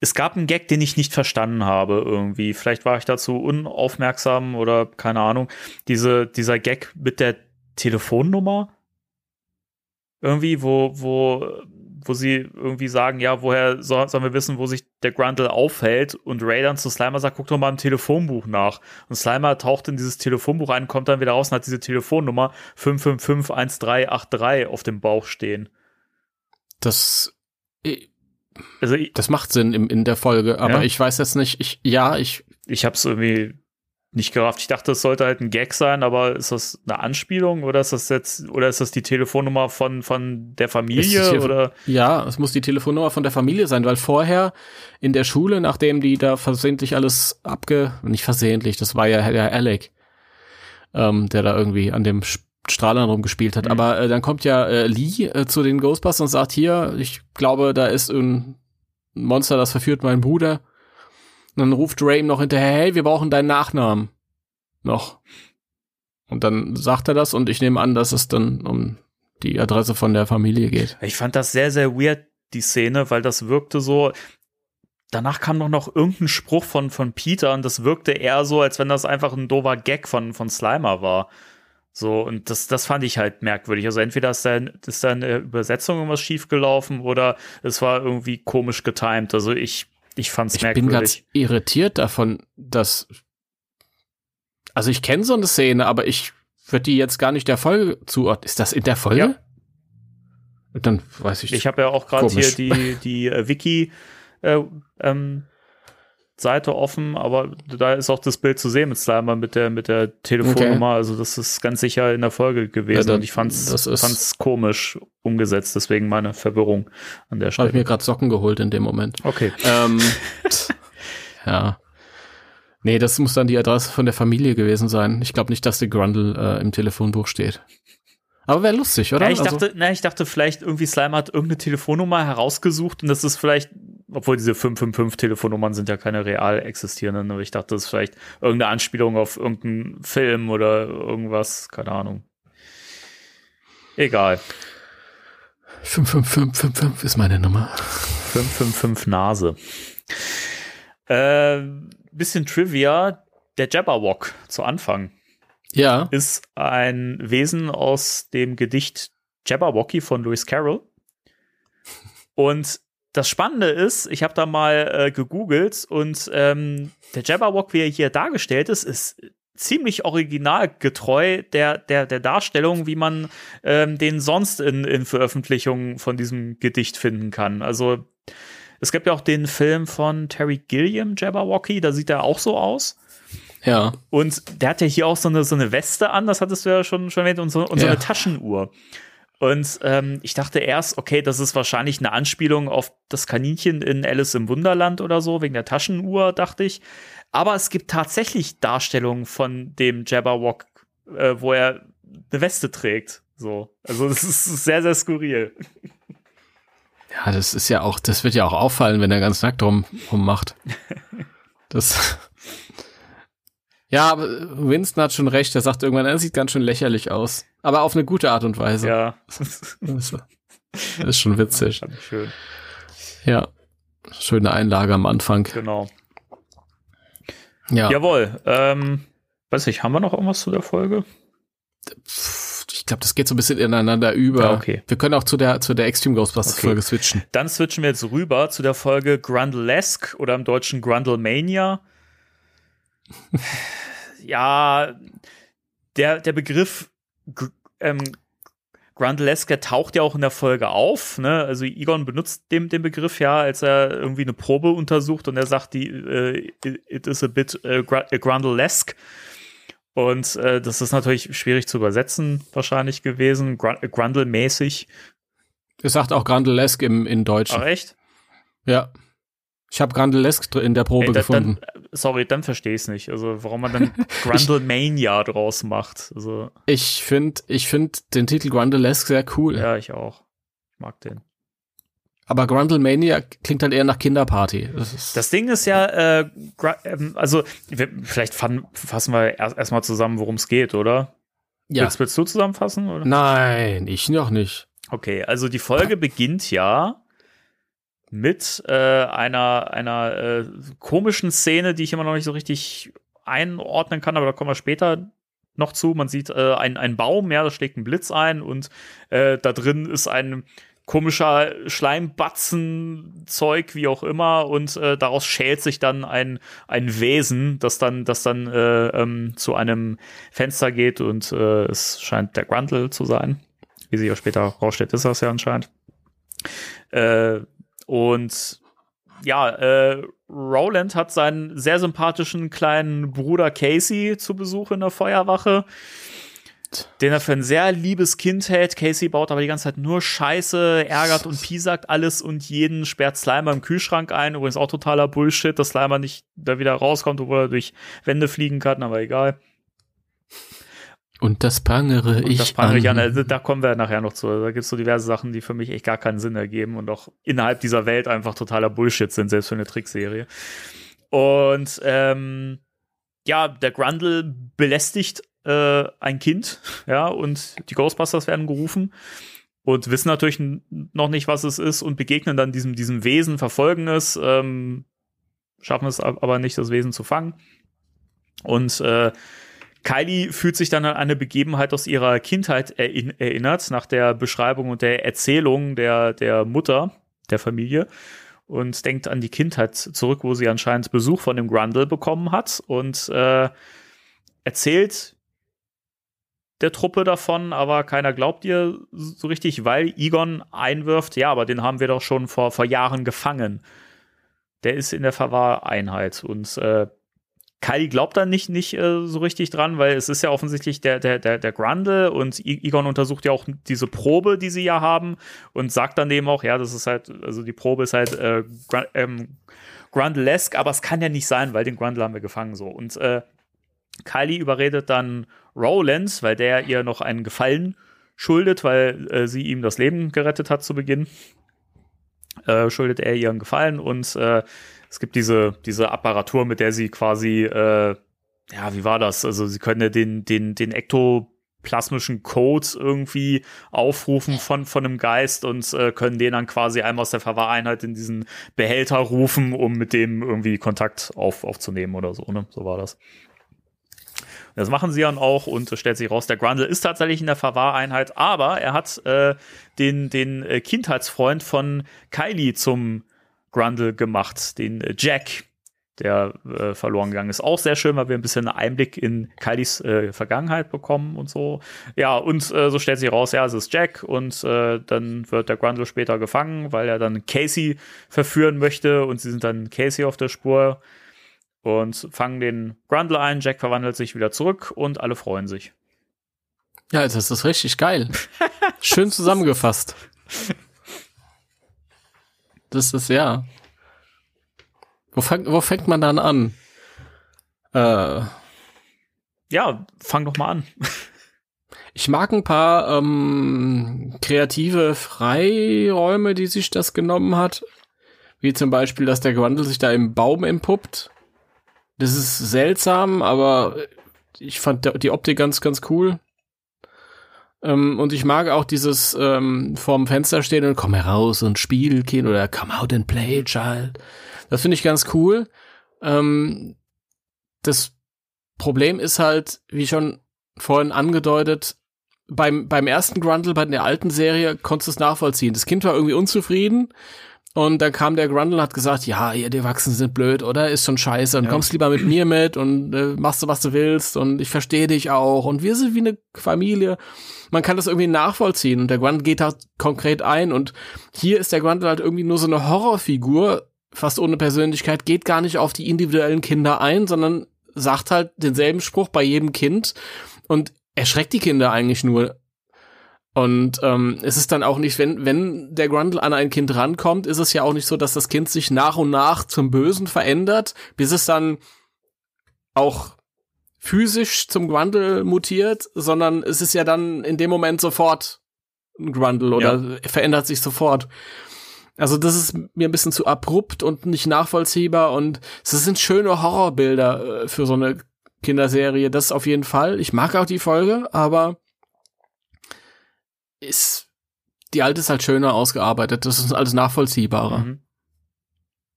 Es gab einen Gag, den ich nicht verstanden habe irgendwie. Vielleicht war ich dazu unaufmerksam oder keine Ahnung. Diese, dieser Gag mit der Telefonnummer irgendwie, wo, wo wo sie irgendwie sagen, ja, woher soll, sollen wir wissen, wo sich der Grundle aufhält? Und Ray dann zu Slimer sagt, guck doch mal im Telefonbuch nach. Und Slimer taucht in dieses Telefonbuch ein, kommt dann wieder raus und hat diese Telefonnummer 5551383 auf dem Bauch stehen. Das, also, das macht Sinn in, in der Folge, aber ja? ich weiß jetzt nicht, ich, ja, ich. Ich hab's irgendwie nicht gerafft. Ich dachte, es sollte halt ein Gag sein, aber ist das eine Anspielung oder ist das jetzt oder ist das die Telefonnummer von von der Familie oder? Ja, es muss die Telefonnummer von der Familie sein, weil vorher in der Schule, nachdem die da versehentlich alles abge nicht versehentlich, das war ja der Alec, ähm, der da irgendwie an dem Strahlern rumgespielt hat. Mhm. Aber äh, dann kommt ja äh, Lee äh, zu den Ghostbusters und sagt hier, ich glaube, da ist ein Monster, das verführt meinen Bruder und dann ruft Ray ihm noch hinterher, hey, wir brauchen deinen Nachnamen. Noch. Und dann sagt er das und ich nehme an, dass es dann um die Adresse von der Familie geht. Ich fand das sehr, sehr weird, die Szene, weil das wirkte so, danach kam noch noch irgendein Spruch von, von Peter und das wirkte eher so, als wenn das einfach ein dover Gag von, von Slimer war. So, und das, das fand ich halt merkwürdig. Also entweder ist da, ist da in der Übersetzung irgendwas schiefgelaufen oder es war irgendwie komisch getimed. Also ich ich fand's ich merkwürdig. Ich bin ganz irritiert davon, dass also ich kenne so eine Szene, aber ich würde die jetzt gar nicht der Folge zuordnen. Ist das in der Folge? Ja. Dann weiß ich. Ich habe ja auch gerade hier die die äh, Wiki äh, ähm, Seite offen, aber da ist auch das Bild zu sehen mit Slimer mit der mit der Telefonnummer. Okay. Also das ist ganz sicher in der Folge gewesen. Ja, dann, und ich fand's, fand's komisch umgesetzt, deswegen meine Verwirrung an der Stelle. Habe ich mir gerade Socken geholt in dem Moment. Okay. Ähm, ja. Nee, das muss dann die Adresse von der Familie gewesen sein. Ich glaube nicht, dass die Grundle äh, im Telefonbuch steht. Aber wäre lustig, oder? Ja, ich also dachte, na, ich dachte vielleicht irgendwie Slime hat irgendeine Telefonnummer herausgesucht und das ist vielleicht obwohl diese 555-Telefonnummern sind ja keine real existierenden, aber ich dachte, das ist vielleicht irgendeine Anspielung auf irgendeinen Film oder irgendwas, keine Ahnung. Egal. 55555 ist meine Nummer. 555 Nase. Äh, bisschen Trivia. Der Jabberwock zu Anfang. Ja. Ist ein Wesen aus dem Gedicht Jabberwocky von Lewis Carroll. Und das Spannende ist, ich habe da mal äh, gegoogelt und ähm, der Jabberwock, wie er hier dargestellt ist, ist ziemlich originalgetreu der, der, der Darstellung, wie man ähm, den sonst in, in Veröffentlichungen von diesem Gedicht finden kann. Also es gibt ja auch den Film von Terry Gilliam, Jabberwocky, da sieht er auch so aus. Ja. Und der hat ja hier auch so eine, so eine Weste an, das hattest du ja schon, schon erwähnt, und so, und so ja. eine Taschenuhr. Und ähm, ich dachte erst, okay, das ist wahrscheinlich eine Anspielung auf das Kaninchen in Alice im Wunderland oder so, wegen der Taschenuhr, dachte ich. Aber es gibt tatsächlich Darstellungen von dem Jabberwock, äh, wo er eine Weste trägt. So. Also das ist sehr, sehr skurril. Ja, das ist ja auch, das wird ja auch auffallen, wenn er ganz nackt rum, rummacht. Das. Ja, aber Winston hat schon recht. Er sagt irgendwann, er sieht ganz schön lächerlich aus. Aber auf eine gute Art und Weise. Ja. Das ist schon witzig. Schön. Ja. Schöne Einlage am Anfang. Genau. Ja. Jawohl. Ähm, weiß ich, haben wir noch irgendwas zu der Folge? Ich glaube, das geht so ein bisschen ineinander über. Ja, okay. Wir können auch zu der, zu der Extreme Ghostbusters okay. Folge switchen. Dann switchen wir jetzt rüber zu der Folge Grundlesque oder im Deutschen Grundlemania ja, der, der Begriff ähm, Grundlesker taucht ja auch in der Folge auf. Ne? Also Egon benutzt den, den Begriff ja, als er irgendwie eine Probe untersucht und er sagt, die äh, it is a bit äh, Grundlesk. Und äh, das ist natürlich schwierig zu übersetzen, wahrscheinlich gewesen, Grundle-mäßig. Er sagt auch Grundlesk im in Deutschen. Ach echt? Ja. Ich habe Grandelesque in der Probe Ey, da, gefunden. Dann, sorry, dann verstehe ich es nicht. Also warum man dann Grundlemania draus macht. Also ich finde, ich finde den Titel Grundlesque sehr cool. Ja, ich auch. Ich mag den. Aber Grundlemania klingt halt eher nach Kinderparty. Das, das Ding ist ja, äh, ähm, also wir, vielleicht fassen wir erstmal erst zusammen, worum es geht, oder? Ja. Willst, willst du zusammenfassen? Oder? Nein, ich noch nicht. Okay, also die Folge beginnt ja mit äh, einer, einer äh, komischen Szene, die ich immer noch nicht so richtig einordnen kann, aber da kommen wir später noch zu. Man sieht äh, einen, einen Baum, ja, da schlägt ein Blitz ein und äh, da drin ist ein komischer Schleimbatzen-Zeug, wie auch immer, und äh, daraus schält sich dann ein, ein Wesen, das dann, das dann äh, ähm, zu einem Fenster geht und äh, es scheint der Grundle zu sein. Wie sich auch später rausstellt, ist das ja anscheinend. Äh, und ja, äh, Roland hat seinen sehr sympathischen kleinen Bruder Casey zu Besuch in der Feuerwache den er für ein sehr liebes Kind hält. Casey baut aber die ganze Zeit nur Scheiße, ärgert und piesackt alles und jeden sperrt Slimer im Kühlschrank ein. Übrigens auch totaler Bullshit, dass Slimer nicht da wieder rauskommt, obwohl er durch Wände fliegen kann, aber egal. Und das prangere und ich das prangere ich an. Also, da kommen wir nachher noch zu. Da gibt es so diverse Sachen, die für mich echt gar keinen Sinn ergeben und auch innerhalb dieser Welt einfach totaler Bullshit sind, selbst für eine Trickserie. Und ähm, ja, der Grundle belästigt äh, ein Kind, ja, und die Ghostbusters werden gerufen und wissen natürlich noch nicht, was es ist und begegnen dann diesem, diesem Wesen, verfolgen es, ähm, schaffen es aber nicht, das Wesen zu fangen. Und äh, Kylie fühlt sich dann an eine Begebenheit aus ihrer Kindheit erinnert, nach der Beschreibung und der Erzählung der, der Mutter der Familie und denkt an die Kindheit zurück, wo sie anscheinend Besuch von dem Grundle bekommen hat und äh, erzählt der Truppe davon, aber keiner glaubt ihr so richtig, weil Egon einwirft, ja, aber den haben wir doch schon vor, vor Jahren gefangen. Der ist in der Verwahreinheit und äh, Kylie glaubt da nicht, nicht äh, so richtig dran, weil es ist ja offensichtlich der, der, der, der Grundle und Egon untersucht ja auch diese Probe, die sie ja haben und sagt dann eben auch, ja, das ist halt, also die Probe ist halt äh, Grund, ähm, Grundlesk, aber es kann ja nicht sein, weil den Grundle haben wir gefangen so. Und äh, Kylie überredet dann Rowlands, weil der ihr noch einen Gefallen schuldet, weil äh, sie ihm das Leben gerettet hat zu Beginn. Äh, schuldet er ihr einen Gefallen und äh, es gibt diese, diese Apparatur, mit der sie quasi, äh, ja, wie war das? Also sie können ja den, den, den ektoplasmischen Code irgendwie aufrufen von, von einem Geist und äh, können den dann quasi einmal aus der Verwahreinheit in diesen Behälter rufen, um mit dem irgendwie Kontakt auf, aufzunehmen oder so, ne? So war das. Das machen sie dann auch und es stellt sich raus, der Grundle ist tatsächlich in der Verwahreinheit, aber er hat äh, den, den äh, Kindheitsfreund von Kylie zum Grundle gemacht, den äh, Jack, der äh, verloren gegangen ist. Auch sehr schön, weil wir ein bisschen Einblick in Kylies äh, Vergangenheit bekommen und so. Ja, und äh, so stellt sich raus, ja, es ist Jack und äh, dann wird der Grundle später gefangen, weil er dann Casey verführen möchte und sie sind dann Casey auf der Spur und fangen den Grundle ein. Jack verwandelt sich wieder zurück und alle freuen sich. Ja, das ist richtig geil. Schön zusammengefasst. Das ist ja. Wo, fang, wo fängt man dann an? Äh, ja, fang doch mal an. Ich mag ein paar ähm, kreative Freiräume, die sich das genommen hat. Wie zum Beispiel, dass der Grundle sich da im Baum entpuppt das ist seltsam, aber ich fand die Optik ganz, ganz cool. Ähm, und ich mag auch dieses ähm, vorm Fenster stehen und komm heraus und spiel, Kind, oder come out and play, child. Das finde ich ganz cool. Ähm, das Problem ist halt, wie schon vorhin angedeutet, beim, beim ersten Grundle, bei der alten Serie, konntest du es nachvollziehen. Das Kind war irgendwie unzufrieden und dann kam der Grundle und hat gesagt, ja, ihr die Erwachsenen sind blöd, oder? Ist schon scheiße. Und ja. kommst lieber mit mir mit und äh, machst du, was du willst. Und ich verstehe dich auch. Und wir sind wie eine Familie. Man kann das irgendwie nachvollziehen. Und der Grundle geht da konkret ein. Und hier ist der Grundle halt irgendwie nur so eine Horrorfigur, fast ohne Persönlichkeit, geht gar nicht auf die individuellen Kinder ein, sondern sagt halt denselben Spruch bei jedem Kind und erschreckt die Kinder eigentlich nur. Und ähm, es ist dann auch nicht, wenn, wenn der Grundle an ein Kind rankommt, ist es ja auch nicht so, dass das Kind sich nach und nach zum Bösen verändert, bis es dann auch physisch zum Grundle mutiert, sondern es ist ja dann in dem Moment sofort ein Grundle oder ja. verändert sich sofort. Also das ist mir ein bisschen zu abrupt und nicht nachvollziehbar und es sind schöne Horrorbilder äh, für so eine Kinderserie, das auf jeden Fall. Ich mag auch die Folge, aber ist die alte ist halt schöner ausgearbeitet. Das ist alles nachvollziehbarer. Mhm.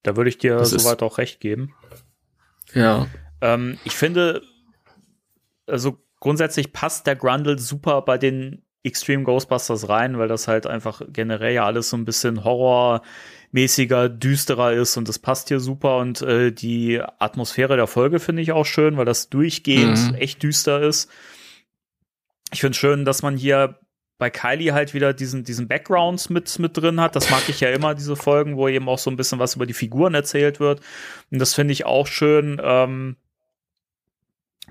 Da würde ich dir das soweit auch recht geben. Ja. Ähm, ich finde, also grundsätzlich passt der Grundle super bei den Extreme Ghostbusters rein, weil das halt einfach generell ja alles so ein bisschen horrormäßiger, düsterer ist und das passt hier super und äh, die Atmosphäre der Folge finde ich auch schön, weil das durchgehend mhm. echt düster ist. Ich finde schön, dass man hier bei Kylie halt wieder diesen, diesen Backgrounds mit, mit drin hat. Das mag ich ja immer, diese Folgen, wo eben auch so ein bisschen was über die Figuren erzählt wird. Und das finde ich auch schön, ähm,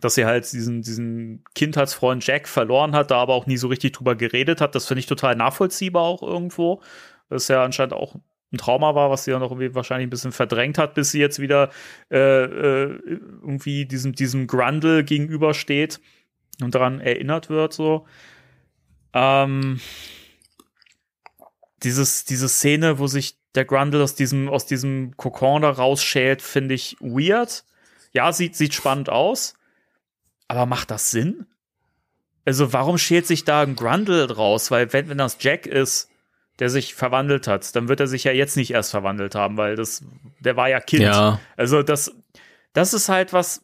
dass sie halt diesen, diesen Kindheitsfreund Jack verloren hat, da aber auch nie so richtig drüber geredet hat. Das finde ich total nachvollziehbar auch irgendwo. Das ist ja anscheinend auch ein Trauma war, was sie ja noch irgendwie wahrscheinlich ein bisschen verdrängt hat, bis sie jetzt wieder äh, äh, irgendwie diesem, diesem Grundle gegenübersteht und daran erinnert wird, so. Ähm, dieses, diese Szene, wo sich der Grundle aus diesem, aus diesem Kokon da rausschält, finde ich weird. Ja, sieht, sieht spannend aus. Aber macht das Sinn? Also, warum schält sich da ein Grundle draus? Weil, wenn, wenn das Jack ist, der sich verwandelt hat, dann wird er sich ja jetzt nicht erst verwandelt haben, weil das, der war ja Kind. Ja. Also, das, das ist halt was,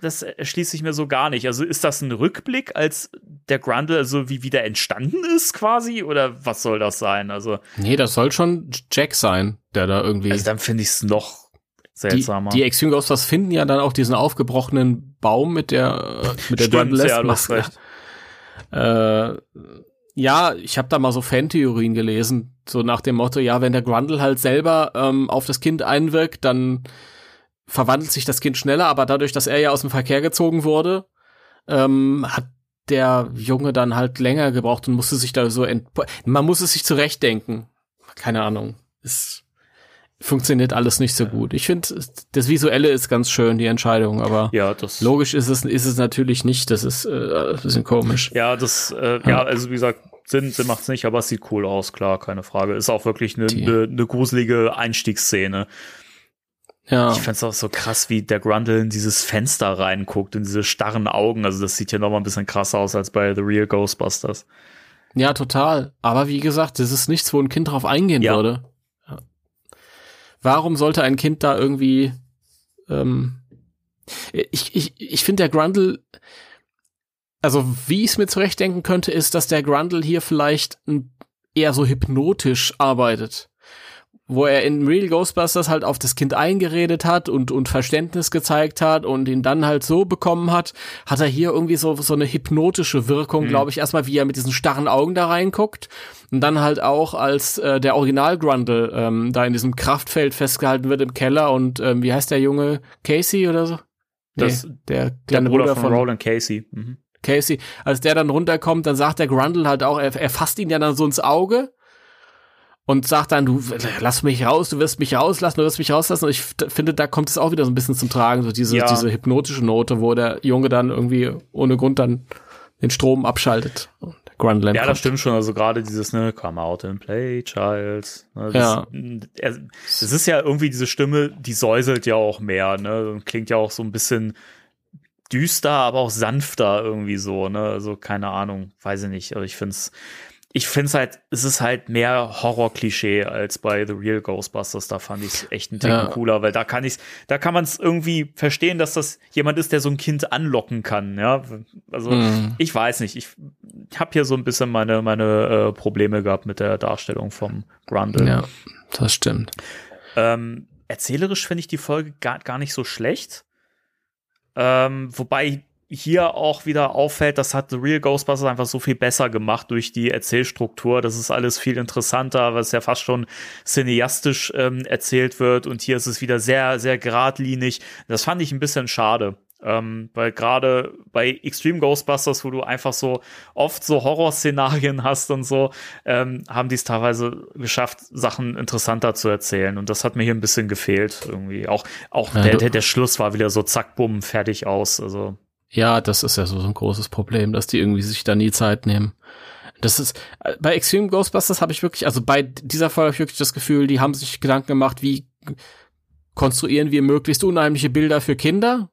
das erschließt sich mir so gar nicht. Also ist das ein Rückblick, als der Grundle also wie wieder entstanden ist quasi? Oder was soll das sein? Also Nee, das soll schon Jack sein, der da irgendwie. Also dann finde ich es noch seltsamer. Die, die Extreme Ghostbusters finden ja dann auch diesen aufgebrochenen Baum mit der mit der Grundle-Maske. Ja, äh, ja, ich habe da mal so Fan-Theorien gelesen, so nach dem Motto, ja, wenn der Grundle halt selber ähm, auf das Kind einwirkt, dann verwandelt sich das Kind schneller, aber dadurch, dass er ja aus dem Verkehr gezogen wurde, ähm, hat der Junge dann halt länger gebraucht und musste sich da so ent man muss es sich zurechtdenken. Keine Ahnung. Es funktioniert alles nicht so gut. Ich finde, das Visuelle ist ganz schön, die Entscheidung, aber ja, logisch ist es, ist es natürlich nicht. Das ist äh, ein bisschen komisch. Ja, das, äh, ja. ja, also wie gesagt, Sinn, Sinn macht's nicht, aber es sieht cool aus, klar, keine Frage. Ist auch wirklich eine ne, ne gruselige Einstiegsszene. Ja. Ich find's auch so krass, wie der Grundle in dieses Fenster reinguckt, in diese starren Augen. Also das sieht ja noch mal ein bisschen krasser aus als bei The Real Ghostbusters. Ja, total. Aber wie gesagt, das ist nichts, wo ein Kind drauf eingehen ja. würde. Ja. Warum sollte ein Kind da irgendwie ähm, ich, ich, ich finde der Grundle, also wie ich es mir zurechtdenken könnte, ist, dass der Grundle hier vielleicht eher so hypnotisch arbeitet wo er in Real Ghostbusters halt auf das Kind eingeredet hat und, und Verständnis gezeigt hat und ihn dann halt so bekommen hat, hat er hier irgendwie so, so eine hypnotische Wirkung, mhm. glaube ich, erstmal, wie er mit diesen starren Augen da reinguckt und dann halt auch, als äh, der Original Grundle ähm, da in diesem Kraftfeld festgehalten wird im Keller und ähm, wie heißt der Junge? Casey oder so? Nee, das, der kleine der Bruder, Bruder von, von Roland Casey. Mhm. Casey, als der dann runterkommt, dann sagt der Grundle halt auch, er, er fasst ihn ja dann so ins Auge und sagt dann, du lass mich raus, du wirst mich rauslassen, du wirst mich rauslassen. Und ich finde, da kommt es auch wieder so ein bisschen zum Tragen, so diese, ja. diese hypnotische Note, wo der Junge dann irgendwie ohne Grund dann den Strom abschaltet. Grundland ja, kommt. das stimmt schon. Also gerade dieses, ne, come out and play, child. Ne, das, ja. Es ist ja irgendwie diese Stimme, die säuselt ja auch mehr, ne, klingt ja auch so ein bisschen düster, aber auch sanfter irgendwie so, ne, also keine Ahnung, weiß ich nicht. Also ich finde es, ich finde es halt, es ist halt mehr Horror-Klischee als bei The Real Ghostbusters. Da fand ich es echt ein Ticken ja. cooler, weil da kann ich, da kann man es irgendwie verstehen, dass das jemand ist, der so ein Kind anlocken kann. Ja, also mhm. ich weiß nicht. Ich habe hier so ein bisschen meine meine äh, Probleme gehabt mit der Darstellung vom Grundle. Ja, das stimmt. Ähm, erzählerisch finde ich die Folge gar, gar nicht so schlecht. Ähm, wobei hier auch wieder auffällt, das hat The Real Ghostbusters einfach so viel besser gemacht durch die Erzählstruktur. Das ist alles viel interessanter, was ja fast schon cineastisch ähm, erzählt wird. Und hier ist es wieder sehr, sehr geradlinig. Das fand ich ein bisschen schade. Ähm, weil gerade bei Extreme Ghostbusters, wo du einfach so oft so Horrorszenarien hast und so, ähm, haben die es teilweise geschafft, Sachen interessanter zu erzählen. Und das hat mir hier ein bisschen gefehlt irgendwie. Auch, auch ja, der, der, der Schluss war wieder so zack, bumm, fertig aus. Also ja, das ist ja so ein großes Problem, dass die irgendwie sich da nie Zeit nehmen. Das ist, äh, bei Extreme Ghostbusters habe ich wirklich, also bei dieser Folge habe ich wirklich das Gefühl, die haben sich Gedanken gemacht, wie konstruieren wir möglichst unheimliche Bilder für Kinder.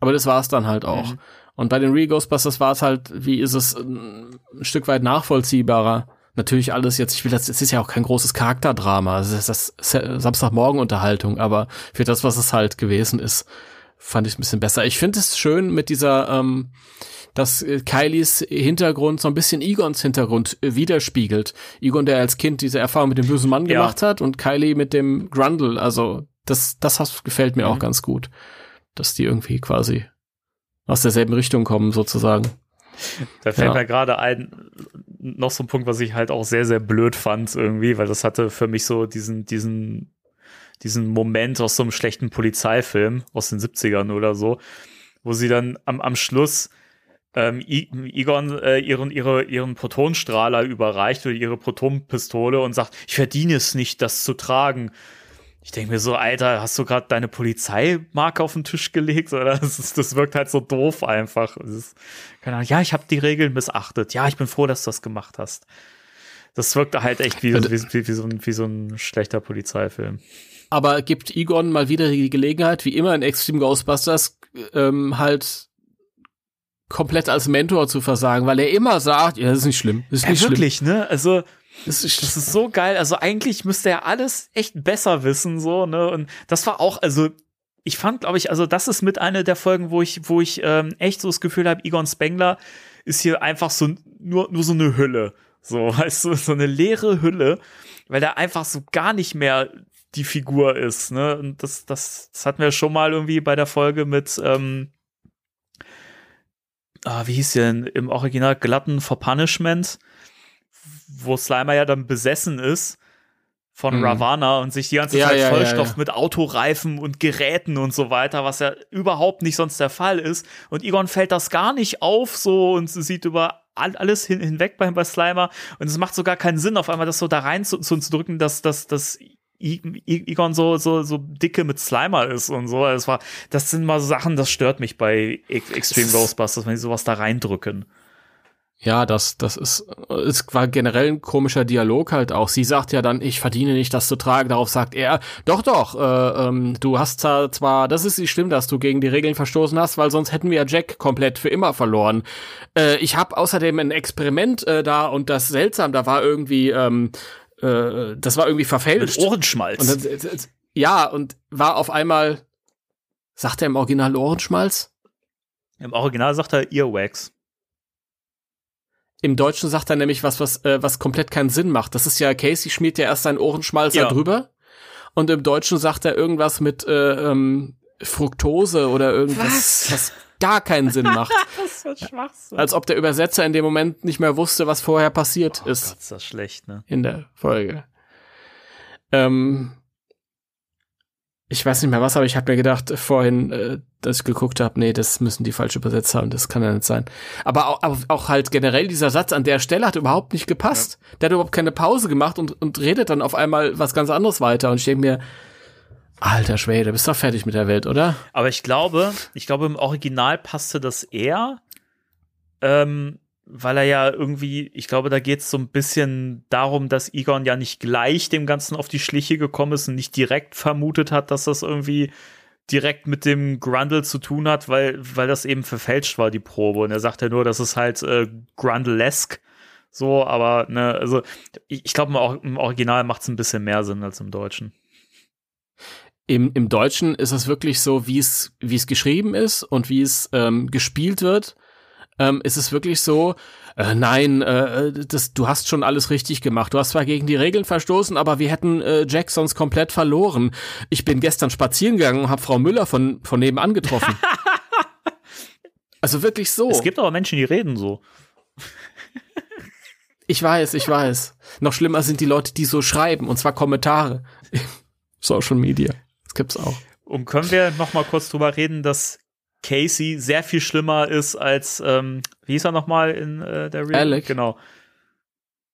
Aber das war es dann halt auch. Mhm. Und bei den Real Ghostbusters war es halt, wie ist es ein Stück weit nachvollziehbarer. Natürlich alles jetzt, ich will das, es ist ja auch kein großes Charakterdrama. Es ist das Samstagmorgen-Unterhaltung, aber für das, was es halt gewesen ist, fand ich ein bisschen besser. Ich finde es schön mit dieser, ähm, dass äh, Kylies Hintergrund so ein bisschen Egons Hintergrund äh, widerspiegelt. Egon, der als Kind diese Erfahrung mit dem bösen Mann Ja. gemacht hat und Kylie mit dem Grundle. Also das, das gefällt mir Mhm. auch ganz gut, dass die irgendwie quasi aus derselben Richtung kommen sozusagen. Da fällt Ja. mir gerade ein, noch so ein Punkt, was ich halt auch sehr, sehr blöd fand irgendwie, weil das hatte für mich so diesen, diesen, diesen Moment aus so einem schlechten Polizeifilm aus den 70ern oder so, wo sie dann am, am Schluss ähm, I Egon äh, ihren, ihre, ihren Protonstrahler überreicht oder ihre Protonpistole und sagt, ich verdiene es nicht, das zu tragen. Ich denke mir so, Alter, hast du gerade deine Polizeimarke auf den Tisch gelegt? Oder das, ist, das wirkt halt so doof einfach. Ist, keine Ahnung, ja, ich habe die Regeln missachtet. Ja, ich bin froh, dass du das gemacht hast. Das wirkte halt echt wie, Und- wie, wie, wie, so, ein, wie so ein schlechter Polizeifilm. Aber gibt Egon mal wieder die Gelegenheit, wie immer in Extreme Ghostbusters, ähm, halt komplett als Mentor zu versagen, weil er immer sagt, ja, das ist nicht schlimm, das ist Ja, nicht schlimm. wirklich, ne? Also, Das ist, das ist so geil. Also eigentlich müsste er alles echt besser wissen, so, ne? Und das war auch, also ich fand, glaube ich, also das ist mit einer der Folgen, wo ich, wo ich ähm, echt so das Gefühl habe, Egon Spengler ist hier einfach so nur, nur so eine Hülle. So, weißt du, so eine leere Hülle, weil er einfach so gar nicht mehr die Figur ist, ne? Und das, das, das hatten wir schon mal irgendwie bei der Folge mit, ähm, ah, wie hieß die denn, im Original Glatten for Punishment, wo Slimer ja dann besessen ist von Mhm. Ravana und sich die ganze Zeit ja, ja, ja. mit Autoreifen und Geräten und so weiter, was ja überhaupt nicht sonst der Fall ist. Und Egon fällt das gar nicht auf so und sieht über all- alles hin, hinweg bei, bei Slimer. Und es macht sogar keinen Sinn, auf einmal das so da rein zu, zu, zu drücken, dass, dass, dass Egon so, so, so dicke mit Slimer ist und so. Das war, das sind mal so Sachen, das stört mich bei Ex- Extreme Ghostbusters, wenn sie sowas da reindrücken. Ja, das, das ist, es war generell ein komischer Dialog halt auch. Sie sagt ja dann, ich verdiene nicht, das zu tragen. Darauf sagt er, doch, doch, äh, ähm, du hast zwar, zwar, das ist nicht schlimm, dass du gegen die Regeln verstoßen hast, weil sonst hätten wir ja Jack komplett für immer verloren. Äh, ich habe außerdem ein Experiment äh, da und das seltsam, da war irgendwie, ähm, äh, das war irgendwie Mit verfälscht. Ohrenschmalz. Und dann, äh, äh, ja, und war auf einmal, sagt er im Original Ohrenschmalz? Im Original sagt er Earwax. Im Deutschen sagt er nämlich was, was, äh, was komplett keinen Sinn macht. Das ist ja, Casey schmiert ja erst seinen Ohrenschmalz Ja. da drüber. Und im Deutschen sagt er irgendwas mit äh, ähm, Fructose oder irgendwas, was, gar keinen Sinn macht. Das ist Schwachsinn. Als ob der Übersetzer in dem Moment nicht mehr wusste, was vorher passiert oh ist Gott, ist das schlecht, ne? in der Folge. Ähm, ich weiß nicht mehr was, aber ich habe mir gedacht vorhin, äh, dass ich geguckt habe, nee, das müssen die falsch übersetzt haben, das kann ja nicht sein. Aber auch, auch, auch halt generell dieser Satz an der Stelle hat überhaupt nicht gepasst. Der hat überhaupt keine Pause gemacht und, und redet dann auf einmal was ganz anderes weiter. Und ich denke mir, alter Schwede, bist doch fertig mit der Welt, oder? Aber ich glaube, ich glaube, im Original passte das eher, ähm, weil er ja irgendwie, ich glaube, da geht es so ein bisschen darum, dass Egon ja nicht gleich dem Ganzen auf die Schliche gekommen ist und nicht direkt vermutet hat, dass das irgendwie direkt mit dem Grundle zu tun hat, weil, weil das eben verfälscht war, die Probe. Und er sagt ja nur, das ist halt äh, Grundle-esque. So, aber, ne, also, ich, ich glaube, im, Or- im Original macht es ein bisschen mehr Sinn als im Deutschen. Im, Im Deutschen ist es wirklich so, wie es, wie es geschrieben ist und wie es ähm, gespielt wird. Ähm, ist es wirklich so, äh, nein, äh, das, du hast schon alles richtig gemacht. Du hast zwar gegen die Regeln verstoßen, aber wir hätten äh, Jack sonst komplett verloren. Ich bin gestern spazieren gegangen und habe Frau Müller von, von nebenan getroffen. also wirklich so. Es gibt aber Menschen, die reden so. ich weiß, ich weiß. Noch schlimmer sind die Leute, die so schreiben, und zwar Kommentare. Social Media. Das gibt's auch. Und können wir noch mal kurz drüber reden, dass Casey sehr viel schlimmer ist als, ähm, wie hieß er noch mal in äh, der Real? Alec. Genau.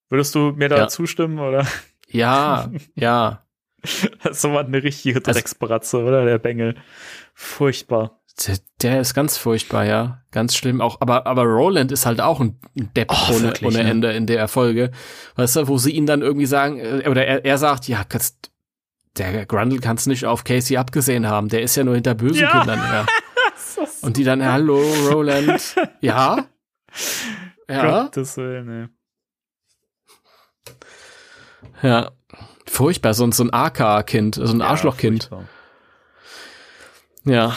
Würdest du mir da Ja. zustimmen, oder? Ja, ja. so war eine richtige Also- Drecksbratze, oder? Der Bengel. Furchtbar. Der, der ist ganz furchtbar, ja. Ganz schlimm auch. Aber, aber Roland ist halt auch ein Depp Oh, ohne, wirklich, ohne ne? Ende in der Folge. Weißt du, wo sie ihn dann irgendwie sagen, äh, oder er, er sagt, ja, kannst, der Grundle kann's nicht auf Casey abgesehen haben. Der ist ja nur hinter bösen Ja. Kindern her. Und die dann, hallo, Roland. Ja? Ja? Gottes Willen, ne. Ja. Furchtbar, so, ein- so ein AK-Kind, so ein Arschlochkind. furchtbar. Ja.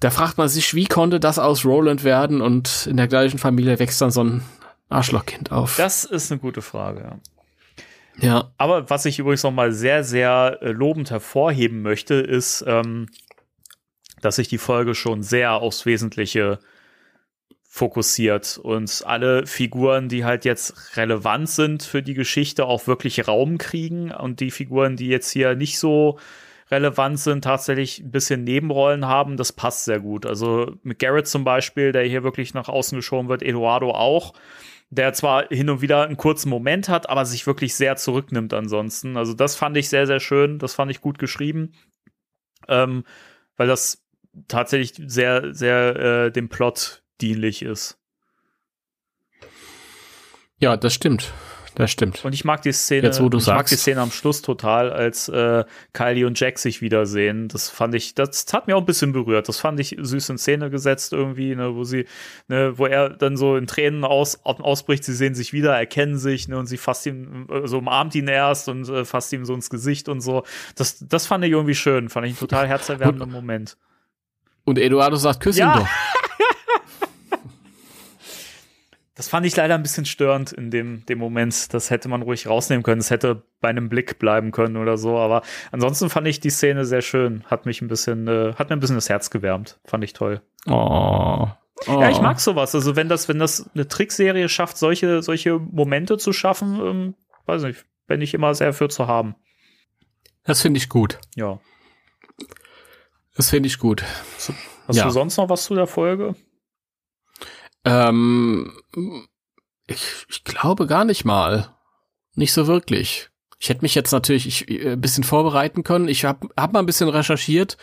da fragt man sich, wie konnte das aus Roland werden und in der gleichen Familie wächst dann so ein Arschlochkind auf. Das ist eine gute Frage. Ja. Ja. Aber was ich übrigens noch mal sehr, sehr äh, lobend hervorheben möchte, ist, ähm, dass sich die Folge schon sehr aufs Wesentliche fokussiert und alle Figuren, die halt jetzt relevant sind für die Geschichte, auch wirklich Raum kriegen und die Figuren, die jetzt hier nicht so relevant sind, tatsächlich ein bisschen Nebenrollen haben, das passt sehr gut. Also mit Garrett zum Beispiel, der hier wirklich nach außen geschoben wird, Eduardo auch der zwar hin und wieder einen kurzen Moment hat, aber sich wirklich sehr zurücknimmt ansonsten. Also das fand ich sehr, sehr schön, das fand ich gut geschrieben, ähm, weil das tatsächlich sehr, sehr äh, dem Plot dienlich ist. Ja, das stimmt. Das stimmt. Und ich mag die Szene, Jetzt, ich sagst. mag die Szene am Schluss total, als äh, Kylie und Jack sich wiedersehen. Das fand ich, das hat mir auch ein bisschen berührt. Das fand ich süß in Szene gesetzt irgendwie, ne, wo sie, ne, wo er dann so in Tränen aus, ausbricht, sie sehen sich wieder, erkennen sich, ne, und sie fasst ihn, äh, so umarmt ihn erst und äh, fasst ihm so ins Gesicht und so. Das, das fand ich irgendwie schön, fand ich einen total herzerwärmenden Moment. Und Eduardo sagt, küss Ja. ihn doch. Das fand ich leider ein bisschen störend in dem, dem Moment. Das hätte man ruhig rausnehmen können. Es hätte bei einem Blick bleiben können oder so. Aber ansonsten fand ich die Szene sehr schön. Hat mich ein bisschen, äh, hat mir ein bisschen das Herz gewärmt. Fand ich toll. Oh. oh. Ja, ich mag sowas. Also wenn das, wenn das eine Trickserie schafft, solche, solche Momente zu schaffen, ähm, weiß nicht, bin ich immer sehr für zu haben. Das finde ich gut. Ja. Das finde ich gut. Hast Ja. du sonst noch was zu der Folge? Ähm, ich, ich glaube gar nicht mal. Nicht so wirklich. Ich hätte mich jetzt natürlich ich, äh, ein bisschen vorbereiten können. Ich habe hab mal ein bisschen recherchiert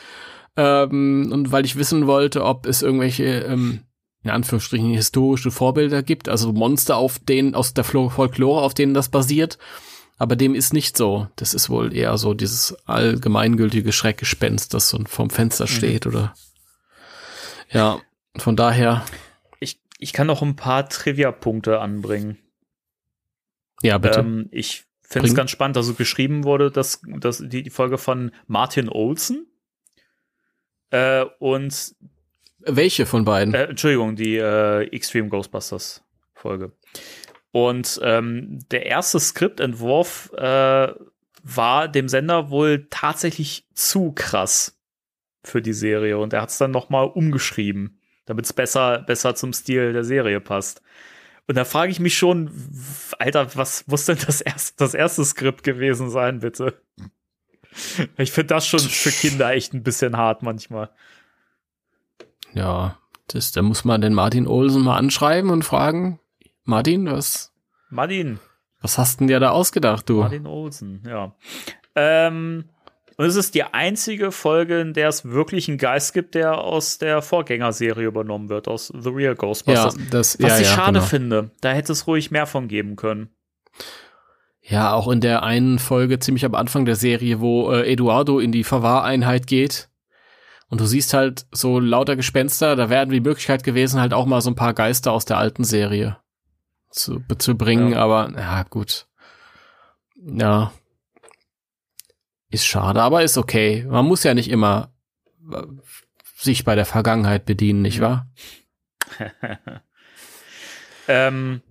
ähm, und weil ich wissen wollte, ob es irgendwelche ähm, in Anführungsstrichen historische Vorbilder gibt, also Monster auf denen aus der Folklore, auf denen das basiert. Aber dem ist nicht so. Das ist wohl eher so dieses allgemeingültige Schreckgespenst, das so vorm Fenster steht oder ja. Von daher, Ich, kann noch ein paar Trivia-Punkte anbringen. ja bitte. Ähm, ich finde es ganz spannend, also geschrieben wurde, dass, dass die, die Folge von Martin Olsen äh, und Welche von beiden? äh, Entschuldigung, die äh, Extreme Ghostbusters Folge. Und ähm, der erste Skriptentwurf äh, war dem Sender wohl tatsächlich zu krass für die Serie und er hat es dann noch mal umgeschrieben, damit es besser besser zum Stil der Serie passt. Und da frage ich mich schon, Alter, was muss denn das erste, das erste Skript gewesen sein, bitte? Ich finde das schon für Kinder echt ein bisschen hart manchmal. Ja, das, da muss man den Martin Olsen mal anschreiben und fragen, Martin, was, Martin, was hast denn dir da ausgedacht, du? Martin Olsen, ja. Ähm, und es ist die einzige Folge, in der es wirklich einen Geist gibt, der aus der Vorgängerserie übernommen wird, aus The Real ja, Ghostbusters. das, Was ja, ich ja, schade genau. finde. Da hätte es ruhig mehr von geben können. Ja, auch in der einen Folge ziemlich am Anfang der Serie, wo äh, Eduardo in die Verwahreinheit geht. Und du siehst halt so lauter Gespenster, da wäre die Möglichkeit gewesen, halt auch mal so ein paar Geister aus der alten Serie zu, zu bringen, Ja. aber ja, gut. Ja. Ist schade, aber ist okay. Man muss ja nicht immer äh, sich bei der Vergangenheit bedienen, nicht wahr? Ähm,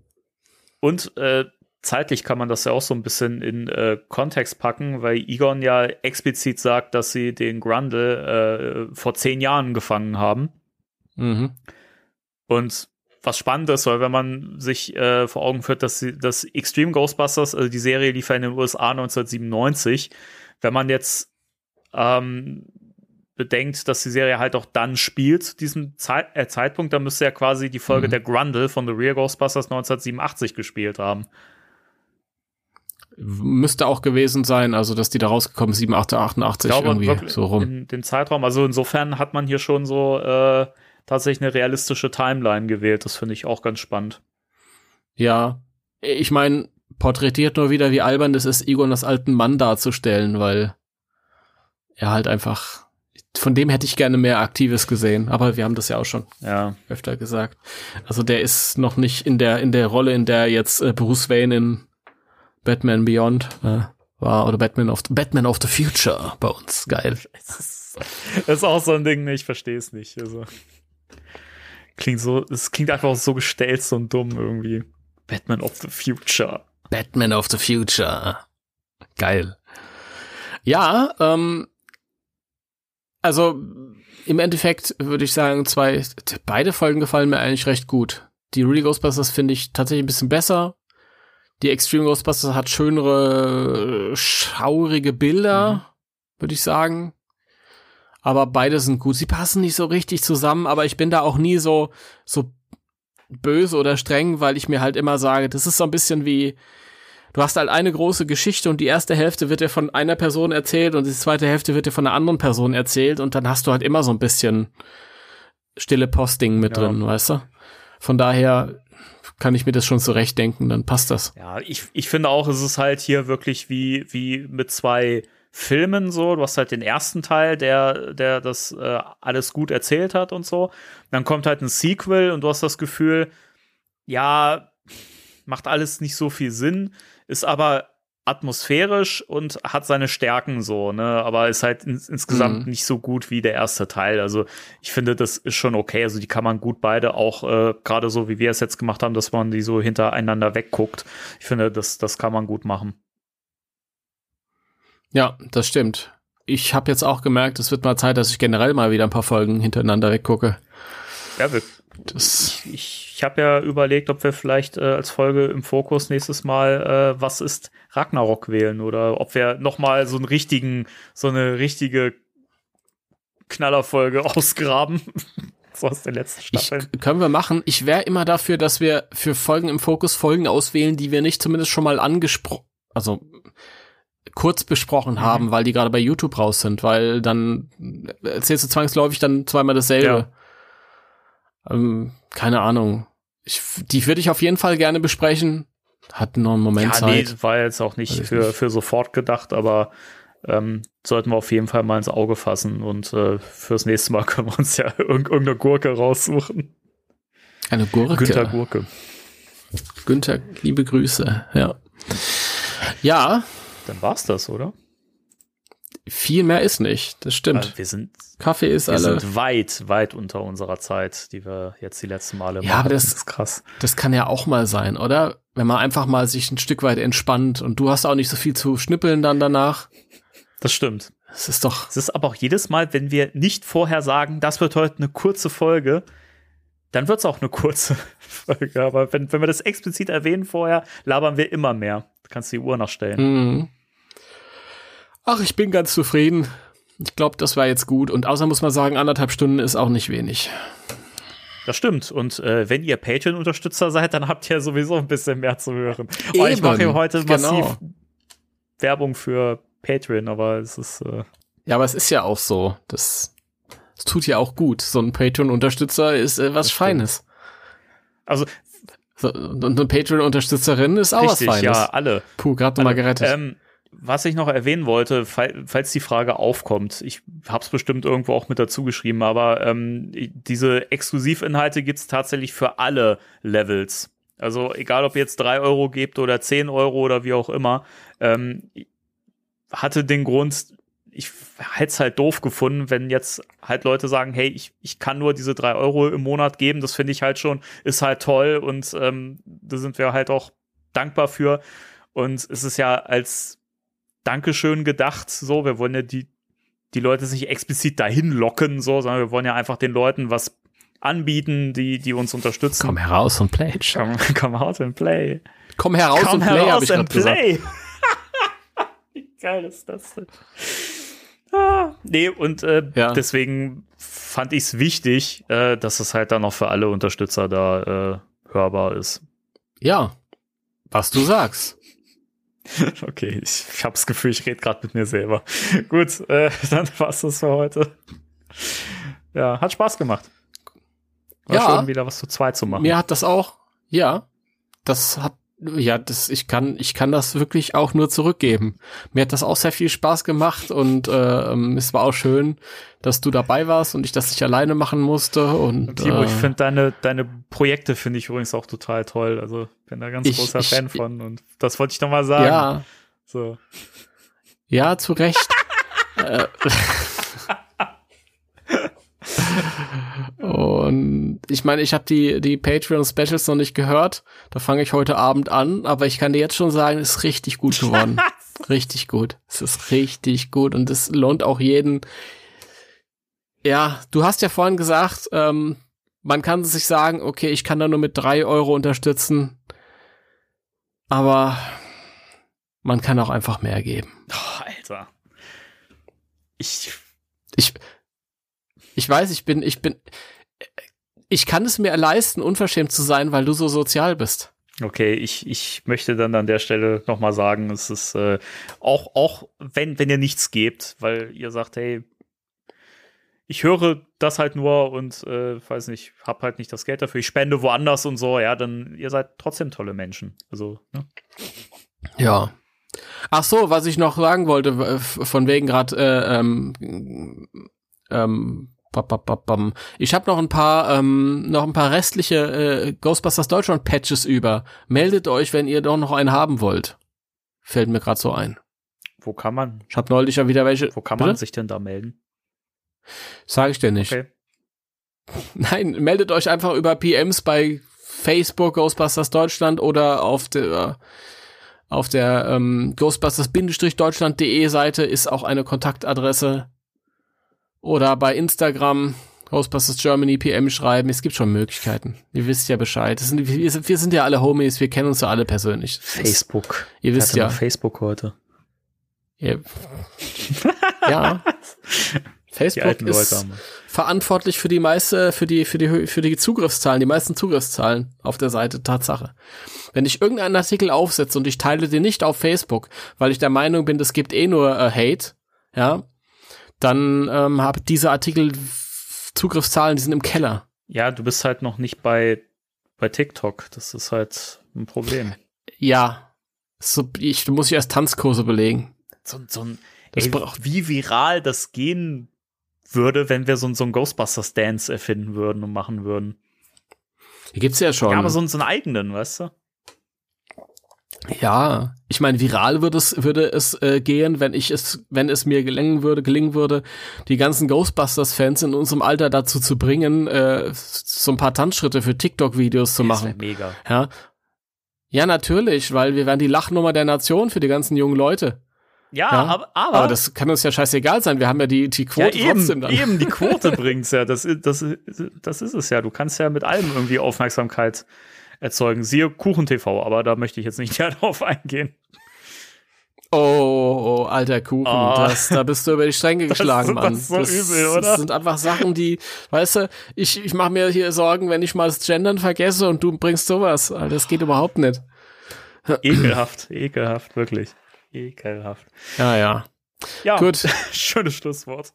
und äh, zeitlich kann man das ja auch so ein bisschen in äh, Kontext packen, weil Egon ja explizit sagt, dass sie den Grundle äh, vor zehn Jahren gefangen haben. Mhm. Und was spannend ist, weil wenn man sich äh, vor Augen führt, dass sie, dass Extreme Ghostbusters, also die Serie lief ja in den USA 1997, wenn man jetzt ähm, bedenkt, dass die Serie halt auch dann spielt zu diesem Zeit, äh, Zeitpunkt, dann müsste ja quasi die Folge Mhm. der Grundle von The Real Ghostbusters 1987 gespielt haben. Müsste auch gewesen sein, also dass die da rausgekommen sind, 7, 8, 88 Ich glaube, irgendwie so rum. in dem Zeitraum, also insofern hat man hier schon so äh, tatsächlich eine realistische Timeline gewählt. Das finde ich auch ganz spannend. Ja, ich meine, porträtiert nur wieder, wie albern es ist, Egon als alten Mann darzustellen, weil er halt einfach, von dem hätte ich gerne mehr Aktives gesehen, aber wir haben das ja auch schon Ja. öfter gesagt. Also der ist noch nicht in der, in der Rolle, in der jetzt äh, Bruce Wayne in Batman Beyond äh, war oder Batman of Batman of the Future bei uns. Geil. Das ist, auch so ein Ding, ich verstehe es nicht. Also klingt so, es klingt einfach so gestellt so und dumm irgendwie. Batman of the Future. Batman of the Future. Geil. Ja, ähm, also im Endeffekt würde ich sagen, zwei, beide Folgen gefallen mir eigentlich recht gut. Die Real Ghostbusters finde ich tatsächlich ein bisschen besser. Die Extreme Ghostbusters hat schönere, schaurige Bilder, mhm. würde ich sagen. Aber beide sind gut. Sie passen nicht so richtig zusammen, aber ich bin da auch nie so, so böse oder streng, weil ich mir halt immer sage, das ist so ein bisschen wie, du hast halt eine große Geschichte und die erste Hälfte wird dir von einer Person erzählt und die zweite Hälfte wird dir von einer anderen Person erzählt und dann hast du halt immer so ein bisschen stille Posting mit ja. drin, weißt du? Von daher kann ich mir das schon zurechtdenken, dann passt das. Ja, ich, ich finde auch, es ist halt hier wirklich wie, wie mit zwei Filmen so. Du hast halt den ersten Teil, der, der das äh, alles gut erzählt hat und so. Dann kommt halt ein Sequel und du hast das Gefühl, ja, macht alles nicht so viel Sinn, ist aber atmosphärisch und hat seine Stärken so, ne, aber ist halt ins insgesamt mhm. nicht so gut wie der erste Teil. Also ich finde, das ist schon okay. Also die kann man gut beide auch, äh, gerade so wie wir es jetzt gemacht haben, dass man die so hintereinander wegguckt. Ich finde, das, das kann man gut machen. Ja, das stimmt. Ich habe jetzt auch gemerkt, es wird mal Zeit, dass ich generell mal wieder ein paar Folgen hintereinander weggucke. Ja, wir, das ich, ich habe ja überlegt, ob wir vielleicht äh, als Folge im Fokus nächstes Mal äh, was ist Ragnarok wählen oder ob wir noch mal so einen richtigen, so eine richtige Knallerfolge ausgraben. so aus der letzten Staffel. Ich, können wir machen. Ich wäre immer dafür, dass wir für Folgen im Fokus Folgen auswählen, die wir nicht zumindest schon mal angesprochen, also kurz besprochen mhm. haben, weil die gerade bei YouTube raus sind, weil dann erzählst du zwangsläufig dann zweimal dasselbe. Ja. Ähm, keine Ahnung. Ich, die würde ich auf jeden Fall gerne besprechen. Hat noch einen Moment ja, Zeit. Nee, war jetzt auch nicht für, nicht. für sofort gedacht, aber ähm, sollten wir auf jeden Fall mal ins Auge fassen und äh, fürs nächste Mal können wir uns ja irgendeine Gurke raussuchen. Eine Gurke? Günther Gurke. Günther, liebe Grüße, ja. Ja, dann war's das, oder? Viel mehr ist nicht, das stimmt. Also wir sind Kaffee ist wir alle. sind weit, weit unter unserer Zeit, die wir jetzt die letzten Male ja, machen. Aber das, das ist krass. Das kann ja auch mal sein, oder? Wenn man einfach mal sich ein Stück weit entspannt und du hast auch nicht so viel zu schnippeln dann danach. Das stimmt. Es ist doch. Es ist aber auch jedes Mal, wenn wir nicht vorher sagen, das wird heute eine kurze Folge, dann wird's auch eine kurze Folge. Aber wenn, wenn wir das explizit erwähnen vorher, labern wir immer mehr. Du kannst die Uhr nachstellen. Mhm. Ach, ich bin ganz zufrieden. Ich glaube, das war jetzt gut. Und außer muss man sagen, anderthalb Stunden ist auch nicht wenig. Das stimmt. Und äh, wenn ihr Patreon-Unterstützer seid, dann habt ihr sowieso ein bisschen mehr zu hören. Oh, ich mache hier heute massiv genau. Werbung für Patreon, aber es ist. Äh ja, aber es ist ja auch so. Das, das tut ja auch gut. So ein Patreon-Unterstützer ist äh, was Feines. Also. So, und eine Patreon-Unterstützerin ist auch richtig, was Feines. Ja, alle. Puh, gerade nochmal gerettet. Ähm, was ich noch erwähnen wollte, falls die Frage aufkommt, ich habe es bestimmt irgendwo auch mit dazu geschrieben, aber ähm, diese Exklusivinhalte gibt's tatsächlich für alle Levels. Also egal, ob ihr jetzt drei Euro gebt oder zehn Euro oder wie auch immer, ähm, hatte den Grund, ich hätte es halt doof gefunden, wenn jetzt halt Leute sagen, hey, ich, ich kann nur diese drei Euro im Monat geben, das finde ich halt schon, ist halt toll und ähm, da sind wir halt auch dankbar für. Und es ist ja als Dankeschön gedacht. So, wir wollen ja die, die Leute nicht explizit dahin locken, so, sondern wir wollen ja einfach den Leuten was anbieten, die, die uns unterstützen. Komm heraus und play. Komm, komm heraus und play. Komm heraus komm und play, habe ich gerade play. Wie geil ist das denn? Ah, nee, und äh, ja. deswegen fand ich es wichtig, äh, dass es halt dann auch für alle Unterstützer da äh, hörbar ist. Ja, was du sagst. Okay, ich, ich habe das Gefühl, ich rede gerade mit mir selber. Gut, äh, dann war's das für heute. Ja, hat Spaß gemacht. War ja. schön, wieder was zu zweit zu machen. Mir hat das auch, ja, das hat ja, das, ich kann, ich kann das wirklich auch nur zurückgeben. Mir hat das auch sehr viel Spaß gemacht und äh, es war auch schön, dass du dabei warst und ich das nicht alleine machen musste. Und Timo, äh, ich finde deine, deine Projekte finde ich übrigens auch total toll. Also bin da ganz ich, großer ich, Fan von und das wollte ich noch mal sagen. Ja. So. Ja, zu Recht. Äh, Und ich meine, ich habe die, die Patreon-Specials noch nicht gehört. Da fange ich heute Abend an, aber ich kann dir jetzt schon sagen, es ist richtig gut geworden. richtig gut. Es ist richtig gut und es lohnt auch jeden. Ja, du hast ja vorhin gesagt, ähm, man kann sich sagen, okay, ich kann da nur mit drei Euro unterstützen. Aber man kann auch einfach mehr geben. Oh, Alter. Ich. Ich, ich weiß, ich bin, ich bin, ich kann es mir leisten, unverschämt zu sein, weil du so sozial bist. Okay, ich, ich möchte dann an der Stelle nochmal sagen, es ist äh, auch, auch wenn, wenn ihr nichts gebt, weil ihr sagt, hey, ich höre das halt nur und äh, weiß nicht, hab halt nicht das Geld dafür, ich spende woanders und so, ja, dann ihr seid trotzdem tolle Menschen. Also, ne? Ja. Ach so, was ich noch sagen wollte, von wegen gerade äh, ähm, ähm, ich habe noch ein paar ähm, noch ein paar restliche äh, Ghostbusters Deutschland Patches über. Meldet euch, wenn ihr doch noch einen haben wollt. Fällt mir gerade so ein. Wo kann man? Ich habe neulich ja wieder welche. Wo kann man Bitte? sich denn da melden? Sag ich dir nicht. Okay. Nein, meldet euch einfach über PMs bei Facebook Ghostbusters Deutschland oder auf der auf der ähm, Ghostbusters-deutschland.de Seite ist auch eine Kontaktadresse oder bei Instagram Ghostbusters Germany PM schreiben. Es gibt schon Möglichkeiten. Ihr wisst ja Bescheid. Sind, wir, sind, wir, sind, ja alle Homies, wir kennen uns ja alle persönlich. Facebook. Ihr wisst ja. Facebook heute. Ja. ja. Facebook ist verantwortlich für die meiste, für die, für die, für die Zugriffszahlen, die meisten Zugriffszahlen auf der Seite. Tatsache. Wenn ich irgendeinen Artikel aufsetze und ich teile den nicht auf Facebook, weil ich der Meinung bin, es gibt eh nur äh, Hate, ja, dann ähm, habe diese Artikel Zugriffszahlen, die sind im Keller. Ja, du bist halt noch nicht bei, bei TikTok. Das ist halt ein Problem. Ja. So, ich muss ich erst Tanzkurse belegen. So, so ein, ey, wie viral das gehen würde, wenn wir so, so ein Ghostbusters Dance erfinden würden und machen würden. Die gibt's ja schon. Ja, aber so, so einen eigenen, weißt du? Ja, ich meine, viral würde es, würde es äh, gehen, wenn ich es, wenn es mir gelingen würde, gelingen würde, die ganzen Ghostbusters-Fans in unserem Alter dazu zu bringen, äh, so ein paar Tanzschritte für TikTok-Videos zu machen. Das mega. Ja. Ja, natürlich, weil wir wären die Lachnummer der Nation für die ganzen jungen Leute. Ja, ja, Aber, aber, aber das kann uns ja scheißegal sein. Wir haben ja die, die Quote ja, eben, trotzdem dann. Eben, die Quote bringt's ja. Das, das, das ist es ja. Du kannst ja mit allem irgendwie Aufmerksamkeit erzeugen. Siehe Kuchen-TV, aber da möchte ich jetzt nicht darauf eingehen. Oh, oh, alter Kuchen, oh. das, da bist du über die Stränge geschlagen, das, Mann. Das ist so das, übel, oder? Das sind einfach Sachen, die, weißt du, ich, ich mache mir hier Sorgen, wenn ich mal das Gendern vergesse und du bringst sowas. Alter, das geht überhaupt nicht. Ekelhaft, ekelhaft, wirklich. Ekelhaft. Ja, ja. Ja, gut. Schönes Schlusswort.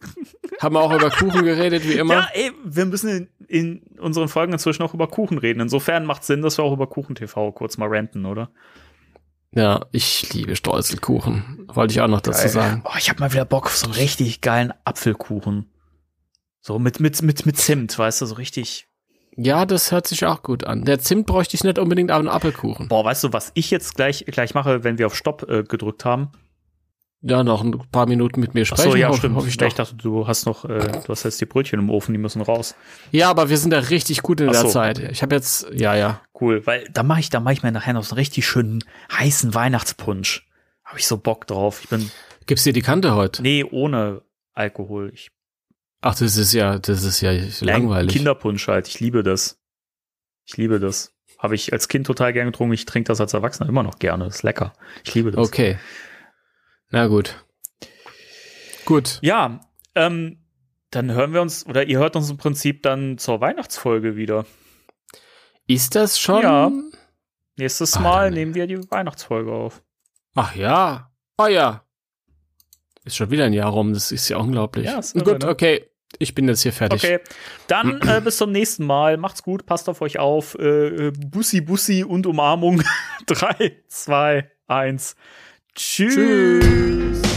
Haben wir auch über Kuchen geredet, wie immer? Ja, ey, wir müssen in, in unseren Folgen inzwischen auch über Kuchen reden. Insofern macht Sinn, dass wir auch über Kuchen TV kurz mal ranten, oder? Ja, ich liebe Streuselkuchen. Wollte ich auch noch dazu Geil. sagen. Oh, ich habe mal wieder Bock auf so einen richtig geilen Apfelkuchen. So mit, mit, mit, mit Zimt, weißt du, so richtig. Ja, das hört sich auch gut an. Der Zimt bräuchte ich nicht unbedingt, aber einen Apfelkuchen. Boah, weißt du, was ich jetzt gleich, gleich mache, wenn wir auf Stopp äh, gedrückt haben? Ja, noch ein paar Minuten mit mir sprechen. Ach so, ja, hoffe, stimmt. Hoffe ich, ich, dachte, du hast noch, äh, du hast jetzt die Brötchen im Ofen, die müssen raus. Ja, aber wir sind da richtig gut in Ach der so. Zeit. Ich habe jetzt, ja, ja. Cool, weil da mache ich, da mache ich mir nachher noch so einen richtig schönen heißen Weihnachtspunsch. Habe ich so Bock drauf. Ich bin. Gibt's dir die Kante heute? Nee, ohne Alkohol. Ich, Ach, das ist ja, das ist ja langweilig. Kinderpunsch halt. Ich liebe das. Ich liebe das. Habe ich als Kind total gern getrunken. Ich trinke das als Erwachsener immer noch gerne. Ist lecker. Ich liebe das. Okay. Na gut. Gut. Ja, ähm, dann hören wir uns, oder ihr hört uns im Prinzip dann zur Weihnachtsfolge wieder. Ist das schon? Ja. Nächstes Ach, Mal nehmen wir die Weihnachtsfolge auf. Ach ja. Oh ja. Ist schon wieder ein Jahr rum, das ist ja unglaublich. Ja, ist gut, ne? okay. Ich bin jetzt hier fertig. Okay, dann äh, bis zum nächsten Mal. Macht's gut, passt auf euch auf. Äh, Bussi, Bussi und Umarmung. 3, 2, 1. Tschüss. Tschüss.